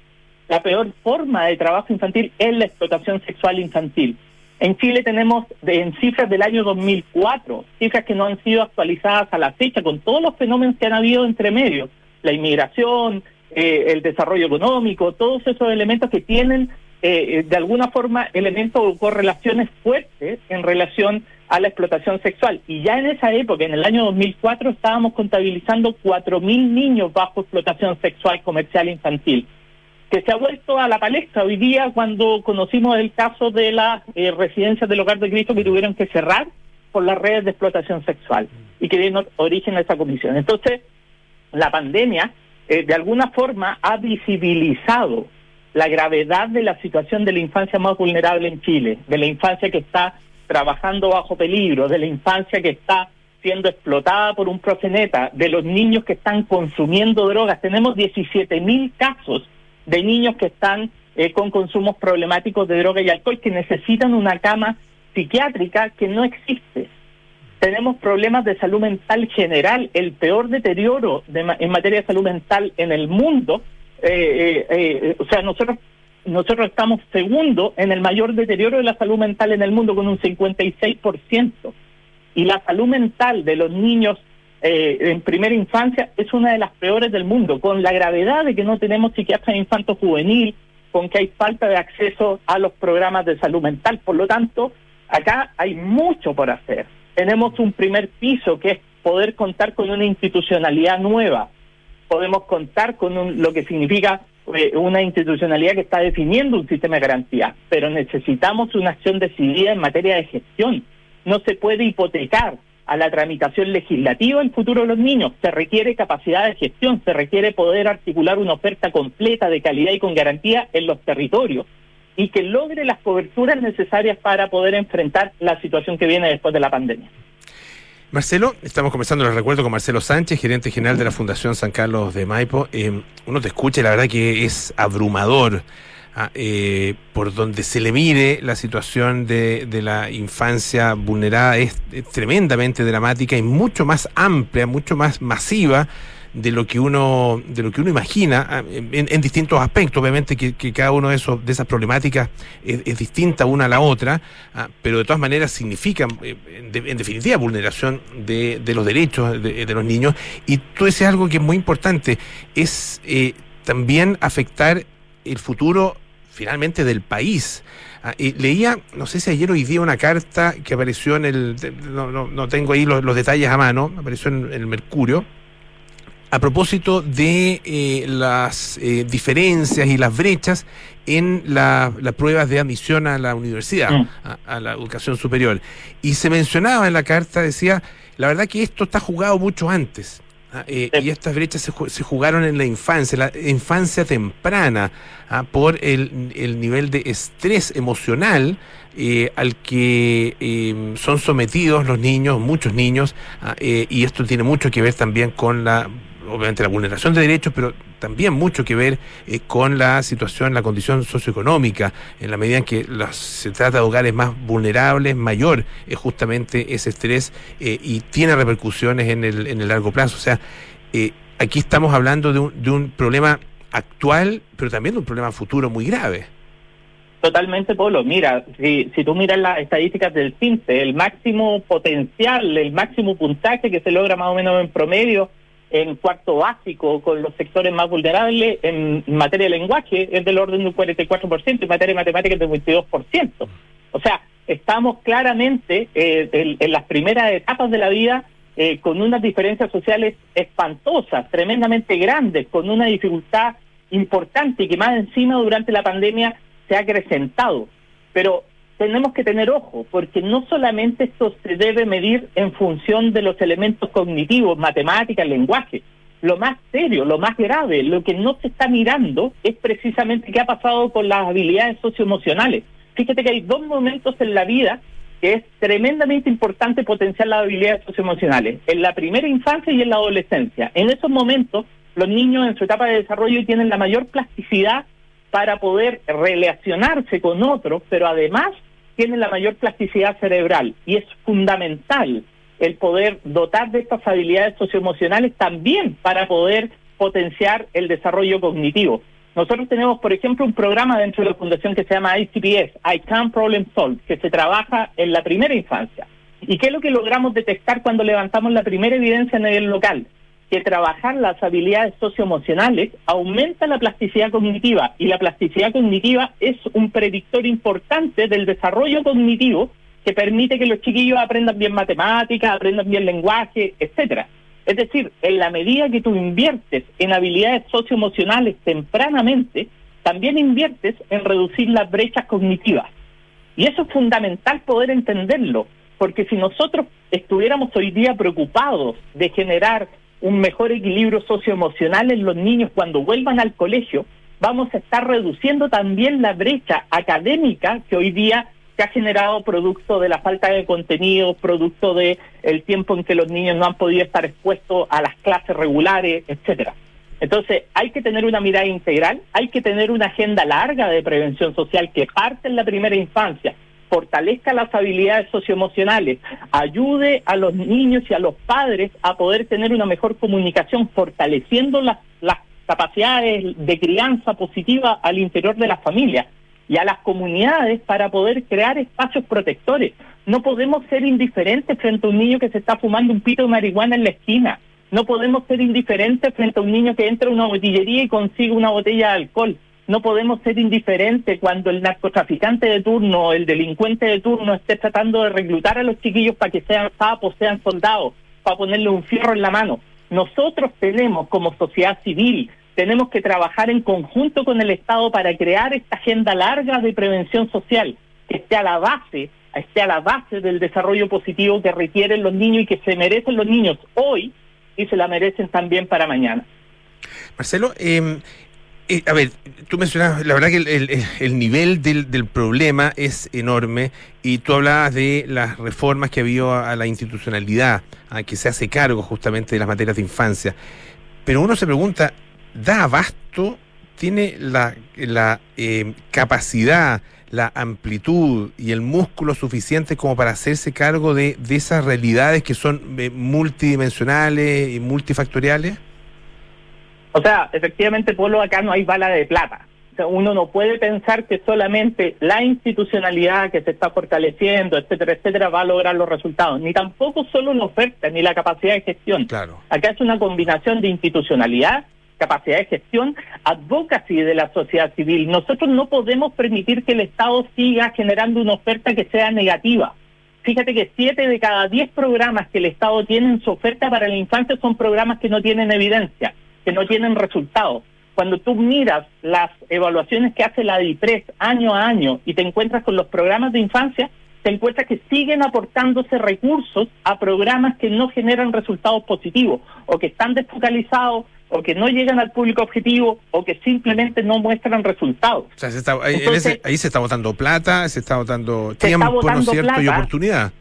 la peor forma de trabajo infantil es la explotación sexual infantil. En Chile tenemos en cifras del año 2004, cifras que no han sido actualizadas a la fecha, con todos los fenómenos que han habido entre medios, la inmigración, eh, el desarrollo económico, todos esos elementos que tienen eh, de alguna forma elementos o correlaciones fuertes en relación a la explotación sexual. Y ya en esa época, en el año 2004, estábamos contabilizando 4.000 niños bajo explotación sexual comercial infantil, que se ha vuelto a la palestra hoy día cuando conocimos el caso de las eh, residencias del Hogar de Cristo que tuvieron que cerrar por las redes de explotación sexual y que dieron origen a esa comisión. Entonces, la pandemia eh, de alguna forma ha visibilizado la gravedad de la situación de la infancia más vulnerable en Chile, de la infancia que está trabajando bajo peligro, de la infancia que está siendo explotada por un proxeneta, de los niños que están consumiendo drogas. Tenemos 17 mil casos de niños que están eh, con consumos problemáticos de droga y alcohol que necesitan una cama psiquiátrica que no existe tenemos problemas de salud mental general, el peor deterioro en materia de salud mental en el mundo. Eh, eh, eh, o sea, nosotros nosotros estamos segundo en el mayor deterioro de la salud mental en el mundo con un 56%. Y la salud mental de los niños eh, en primera infancia es una de las peores del mundo, con la gravedad de que no tenemos psiquiatras infanto juvenil, con que hay falta de acceso a los programas de salud mental. Por lo tanto, acá hay mucho por hacer. Tenemos un primer piso que es poder contar con una institucionalidad nueva. Podemos contar con lo que significa eh, una institucionalidad que está definiendo un sistema de garantía, pero necesitamos una acción decidida en materia de gestión. No se puede hipotecar a la tramitación legislativa el futuro de los niños. Se requiere capacidad de gestión, se requiere poder articular una oferta completa de calidad y con garantía en los territorios y que logre las coberturas necesarias para poder enfrentar la situación que viene después de la pandemia. Marcelo, estamos comenzando, les recuerdo, con Marcelo Sánchez, gerente general de la Fundación San Carlos de Maipo. Eh, uno te escucha y la verdad que es abrumador ah, eh, por donde se le mire la situación de, la infancia vulnerada es tremendamente dramática y mucho más amplia, mucho más masiva de lo que uno de lo que uno imagina ah, en, distintos aspectos obviamente que, cada uno de esos de esas problemáticas es, distinta una a la otra ah, pero de todas maneras significan eh, en, definitiva vulneración de, los derechos de, los niños y tú dices algo que es muy importante es eh, también afectar el futuro finalmente del país ah, leía, no sé si ayer o hoy día, una carta que apareció en el. No, no, tengo ahí los, detalles a mano, apareció en el Mercurio, a propósito de eh, las eh, diferencias y las brechas en las pruebas de admisión a la universidad, mm. a, la educación superior. Y se mencionaba en la carta, decía, la verdad que esto está jugado mucho antes. ¿ah? Eh, y estas brechas se, jugaron en la infancia, la infancia temprana, ¿ah? por el, el, nivel de estrés emocional al que em, son sometidos los niños, muchos niños, ¿ah? y esto tiene mucho que ver también con la obviamente la vulneración de derechos, pero también mucho que ver eh, con la situación, la condición socioeconómica, en la medida en que se trata de hogares más vulnerables, mayor es justamente ese estrés eh, y tiene repercusiones en el, en el largo plazo. O sea, eh, aquí estamos hablando de un, de un problema actual, pero también de un problema futuro muy grave. Totalmente, Polo. Mira, si, si tú miras las estadísticas del CINTE, el máximo potencial, el máximo puntaje que se logra más o menos en promedio en cuarto básico con los sectores más vulnerables en materia de lenguaje es del orden de un 44%, en materia de matemáticas del 22%. O sea, estamos claramente eh, en, las primeras etapas de la vida eh, con unas diferencias sociales espantosas, tremendamente grandes, con una dificultad importante y que más encima durante la pandemia se ha acrecentado. Pero tenemos que tener ojo, porque no solamente esto se debe medir en función de los elementos cognitivos, matemáticas, lenguaje. Lo más serio, lo más grave, lo que no se está mirando es precisamente qué ha pasado con las habilidades socioemocionales. Fíjate que hay dos momentos en la vida que es tremendamente importante potenciar las habilidades socioemocionales, en la primera infancia y en la adolescencia. En esos momentos, los niños en su etapa de desarrollo tienen la mayor plasticidad para poder relacionarse con otros, pero además tienen la mayor plasticidad cerebral y es fundamental el poder dotar de estas habilidades socioemocionales también para poder potenciar el desarrollo cognitivo. Nosotros tenemos, por ejemplo, un programa dentro de la fundación que se llama ICPS, I Can Problem Solve, que se trabaja en la primera infancia. ¿Y qué es lo que logramos detectar cuando levantamos la primera evidencia a nivel local? Que trabajar las habilidades socioemocionales aumenta la plasticidad cognitiva y la plasticidad cognitiva es un predictor importante del desarrollo cognitivo que permite que los chiquillos aprendan bien matemáticas, aprendan bien lenguaje, etcétera. Es decir, en la medida que tú inviertes en habilidades socioemocionales tempranamente, también inviertes en reducir las brechas cognitivas. Y eso es fundamental poder entenderlo, porque si nosotros estuviéramos hoy día preocupados de generar un mejor equilibrio socioemocional en los niños cuando vuelvan al colegio, vamos a estar reduciendo también la brecha académica que hoy día se ha generado producto de la falta de contenido, producto de el tiempo en que los niños no han podido estar expuestos a las clases regulares, etcétera. Entonces, hay que tener una mirada integral, hay que tener una agenda larga de prevención social que parte en la primera infancia, fortalezca las habilidades socioemocionales, ayude a los niños y a los padres a poder tener una mejor comunicación, fortaleciendo las, las capacidades de crianza positiva al interior de las familias y a las comunidades para poder crear espacios protectores. No podemos ser indiferentes frente a un niño que se está fumando un pito de marihuana en la esquina. No podemos ser indiferentes frente a un niño que entra a una botillería y consigue una botella de alcohol. No podemos ser indiferentes cuando el narcotraficante de turno, el delincuente de turno esté tratando de reclutar a los chiquillos para que sean sapos, sean soldados, para ponerle un fierro en la mano. Nosotros tenemos como sociedad civil, tenemos que trabajar en conjunto con el Estado para crear esta agenda larga de prevención social que esté a la base, esté a la base del desarrollo positivo que requieren los niños y que se merecen los niños hoy y se la merecen también para mañana. Marcelo, eh, eh, a ver, tú mencionabas, la verdad que el, nivel del, del, problema es enorme y tú hablabas de las reformas que ha habido a, la institucionalidad, a que se hace cargo justamente de las materias de infancia. Pero uno se pregunta, ¿da abasto? ¿Tiene la, la eh, capacidad, la amplitud y el músculo suficiente como para hacerse cargo de, de esas realidades que son eh, multidimensionales y multifactoriales? O sea, efectivamente, Polo, acá no hay bala de plata. O sea, uno no puede pensar que solamente la institucionalidad que se está fortaleciendo, etcétera, etcétera, va a lograr los resultados. Ni tampoco solo la oferta, ni la capacidad de gestión. Claro. Acá es una combinación de institucionalidad, capacidad de gestión, advocacy de la sociedad civil. Nosotros no podemos permitir que el Estado siga generando una oferta que sea negativa. Fíjate que siete de cada diez programas que el Estado tiene en su oferta para la infancia son programas que no tienen evidencia que no tienen resultados. Cuando tú miras las evaluaciones que hace la DIPRES año a año y te encuentras con los programas de infancia, te encuentras que siguen aportándose recursos a programas que no generan resultados positivos o que están desfocalizados o que no llegan al público objetivo o que simplemente no muestran resultados. O sea, ahí, se está votando plata, se está votando tiempo, ¿no es cierto? Y oportunidad.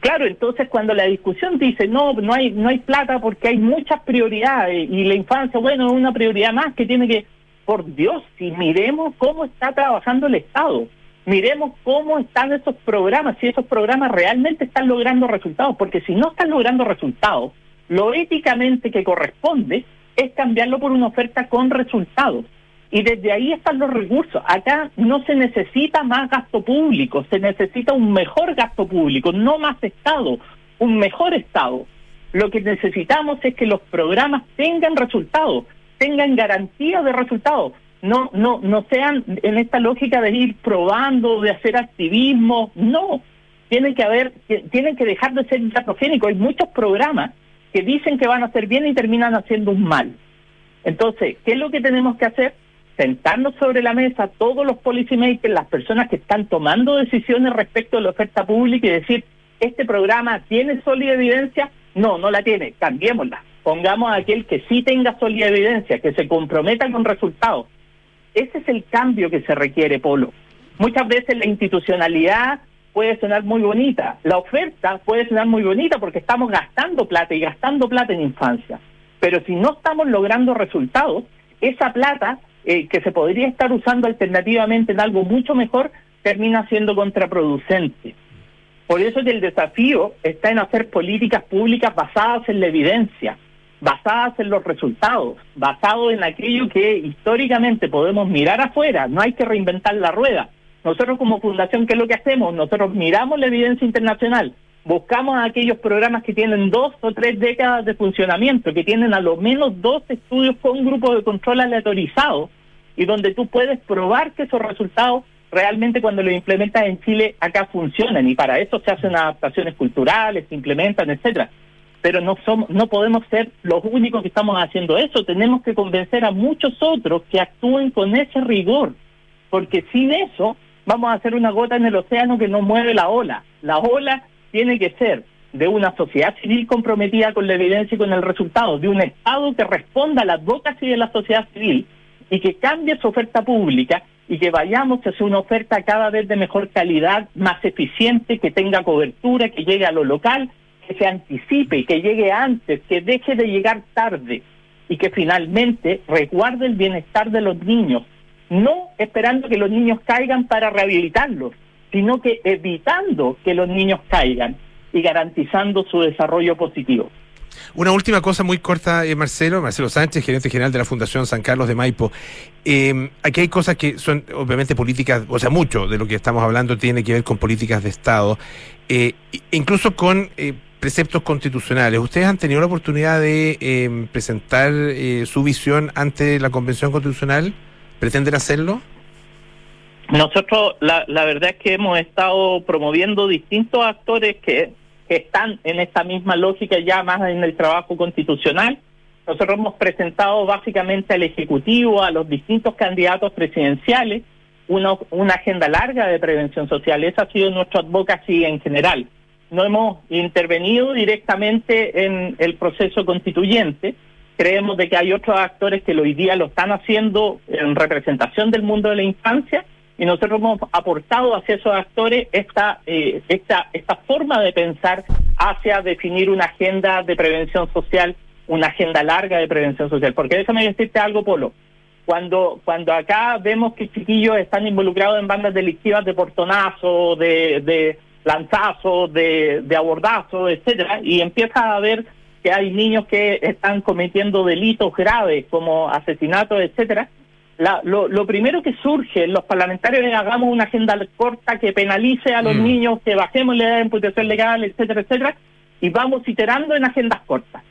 Claro, entonces cuando la discusión dice no, no hay, no hay plata porque hay muchas prioridades y la infancia, bueno, es una prioridad más que tiene que, por Dios, si miremos cómo está trabajando el Estado, miremos cómo están esos programas, si esos programas realmente están logrando resultados, porque si no están logrando resultados, lo éticamente que corresponde es cambiarlo por una oferta con resultados. Y desde ahí están los recursos. Acá no se necesita más gasto público, se necesita un mejor gasto público, no más Estado, un mejor Estado. Lo que necesitamos es que los programas tengan resultados, tengan garantía de resultados, no, no, no sean en esta lógica de ir probando, de hacer activismo, no. Tienen que haber, tienen que dejar de ser iatrogénicos. Hay muchos programas que dicen que van a hacer bien y terminan haciendo un mal. Entonces, ¿qué es lo que tenemos que hacer? Sentarnos sobre la mesa todos los policymakers, las personas que están tomando decisiones respecto a la oferta pública y decir, ¿este programa tiene sólida evidencia? No, no la tiene, cambiémosla. Pongamos a aquel que sí tenga sólida evidencia, que se comprometa con resultados. Ese es el cambio que se requiere, Polo. Muchas veces la institucionalidad puede sonar muy bonita, la oferta puede sonar muy bonita porque estamos gastando plata y gastando plata en infancia. Pero si no estamos logrando resultados, esa plata eh, que se podría estar usando alternativamente en algo mucho mejor, termina siendo contraproducente. Por eso que el desafío está en hacer políticas públicas basadas en la evidencia, basadas en los resultados, basados en aquello que históricamente podemos mirar afuera, no hay que reinventar la rueda. Nosotros como fundación, ¿qué es lo que hacemos? Nosotros miramos la evidencia internacional, buscamos aquellos programas que tienen dos o tres décadas de funcionamiento, que tienen a lo menos dos estudios con un grupo de control aleatorizado y donde tú puedes probar que esos resultados realmente cuando los implementas en Chile acá funcionan y para eso se hacen adaptaciones culturales, se implementan, etcétera. Pero no somos, no podemos ser los únicos que estamos haciendo eso. Tenemos que convencer a muchos otros que actúen con ese rigor, porque sin eso vamos a hacer una gota en el océano que no mueve la ola. La ola tiene que ser de una sociedad civil comprometida con la evidencia y con el resultado, de un Estado que responda a las bocas de la sociedad civil y que cambie su oferta pública y que vayamos hacia una oferta cada vez de mejor calidad, más eficiente, que tenga cobertura, que llegue a lo local, que se anticipe, que llegue antes, que deje de llegar tarde y que finalmente resguarde el bienestar de los niños, no esperando que los niños caigan para rehabilitarlos, sino que evitando que los niños caigan y garantizando su desarrollo positivo. Una última cosa muy corta, eh, Marcelo, Marcelo Sánchez, gerente general de la Fundación San Carlos de Maipo. Eh, aquí hay cosas que son obviamente políticas, o sea, mucho de lo que estamos hablando tiene que ver con políticas de Estado, eh, incluso con eh, preceptos constitucionales. ¿Ustedes han tenido la oportunidad de eh, presentar su visión ante la Convención Constitucional? ¿Pretenden hacerlo? Nosotros, la, verdad es que hemos estado promoviendo distintos actores que, que están en esta misma lógica ya más en el trabajo constitucional. Nosotros hemos presentado básicamente al Ejecutivo, a los distintos candidatos presidenciales, una, una agenda larga de prevención social. Esa ha sido nuestra advocacy en general. No hemos intervenido directamente en el proceso constituyente. Creemos de que hay otros actores que hoy día lo están haciendo en representación del mundo de la infancia y nosotros hemos aportado hacia esos actores esta, eh, esta, esta forma de pensar hacia definir una agenda de prevención social, una agenda larga de prevención social. Porque déjame decirte algo, Polo. Cuando, cuando acá vemos que chiquillos están involucrados en bandas delictivas de portonazo, de, de lanzazo, de, de abordazo, etcétera, y empieza a ver que hay niños que están cometiendo delitos graves como asesinatos, etcétera, la, lo, lo, primero que surge, los parlamentarios es hagamos una agenda corta que penalice a los mm. niños, que bajemos la edad de imputación legal, etcétera, etcétera, y vamos iterando en agendas cortas.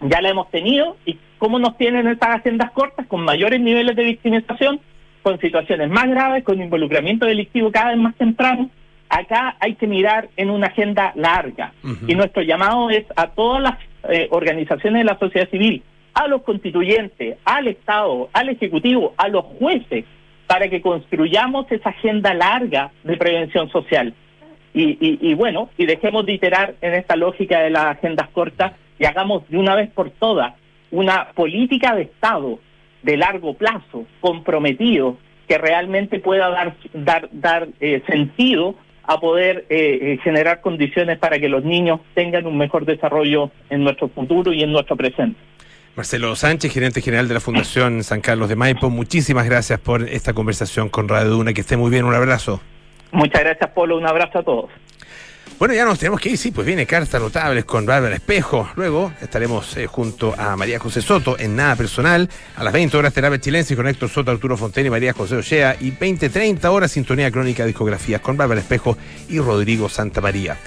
Ya la hemos tenido, y ¿cómo nos tienen estas agendas cortas? Con mayores niveles de victimización, con situaciones más graves, con involucramiento delictivo cada vez más temprano. Acá hay que mirar en una agenda larga, uh -huh. y nuestro llamado es a todas las eh, organizaciones de la sociedad civil, a los constituyentes, al Estado, al Ejecutivo, a los jueces, para que construyamos esa agenda larga de prevención social. Y, y, y, bueno, y dejemos de iterar en esta lógica de las agendas cortas y hagamos de una vez por todas una política de Estado de largo plazo, comprometido, que realmente pueda dar, dar, dar eh, sentido a poder eh, generar condiciones para que los niños tengan un mejor desarrollo en nuestro futuro y en nuestro presente. Marcelo Sánchez, gerente general de la Fundación San Carlos de Maipo, muchísimas gracias por esta conversación con Radio Duna. Que esté muy bien, un abrazo. Muchas gracias, Polo. Un abrazo a todos. Bueno, ya nos tenemos que ir, sí, pues viene Cartas Notables con Bárbara Espejo. Luego estaremos eh, junto a María José Soto en Nada Personal. A las 20 horas Terapia Chilense con Héctor Soto, Arturo Fontaine y María José Ochea. Y 20-30 horas Sintonía Crónica Discografías con Bárbara Espejo y Rodrigo Santa María.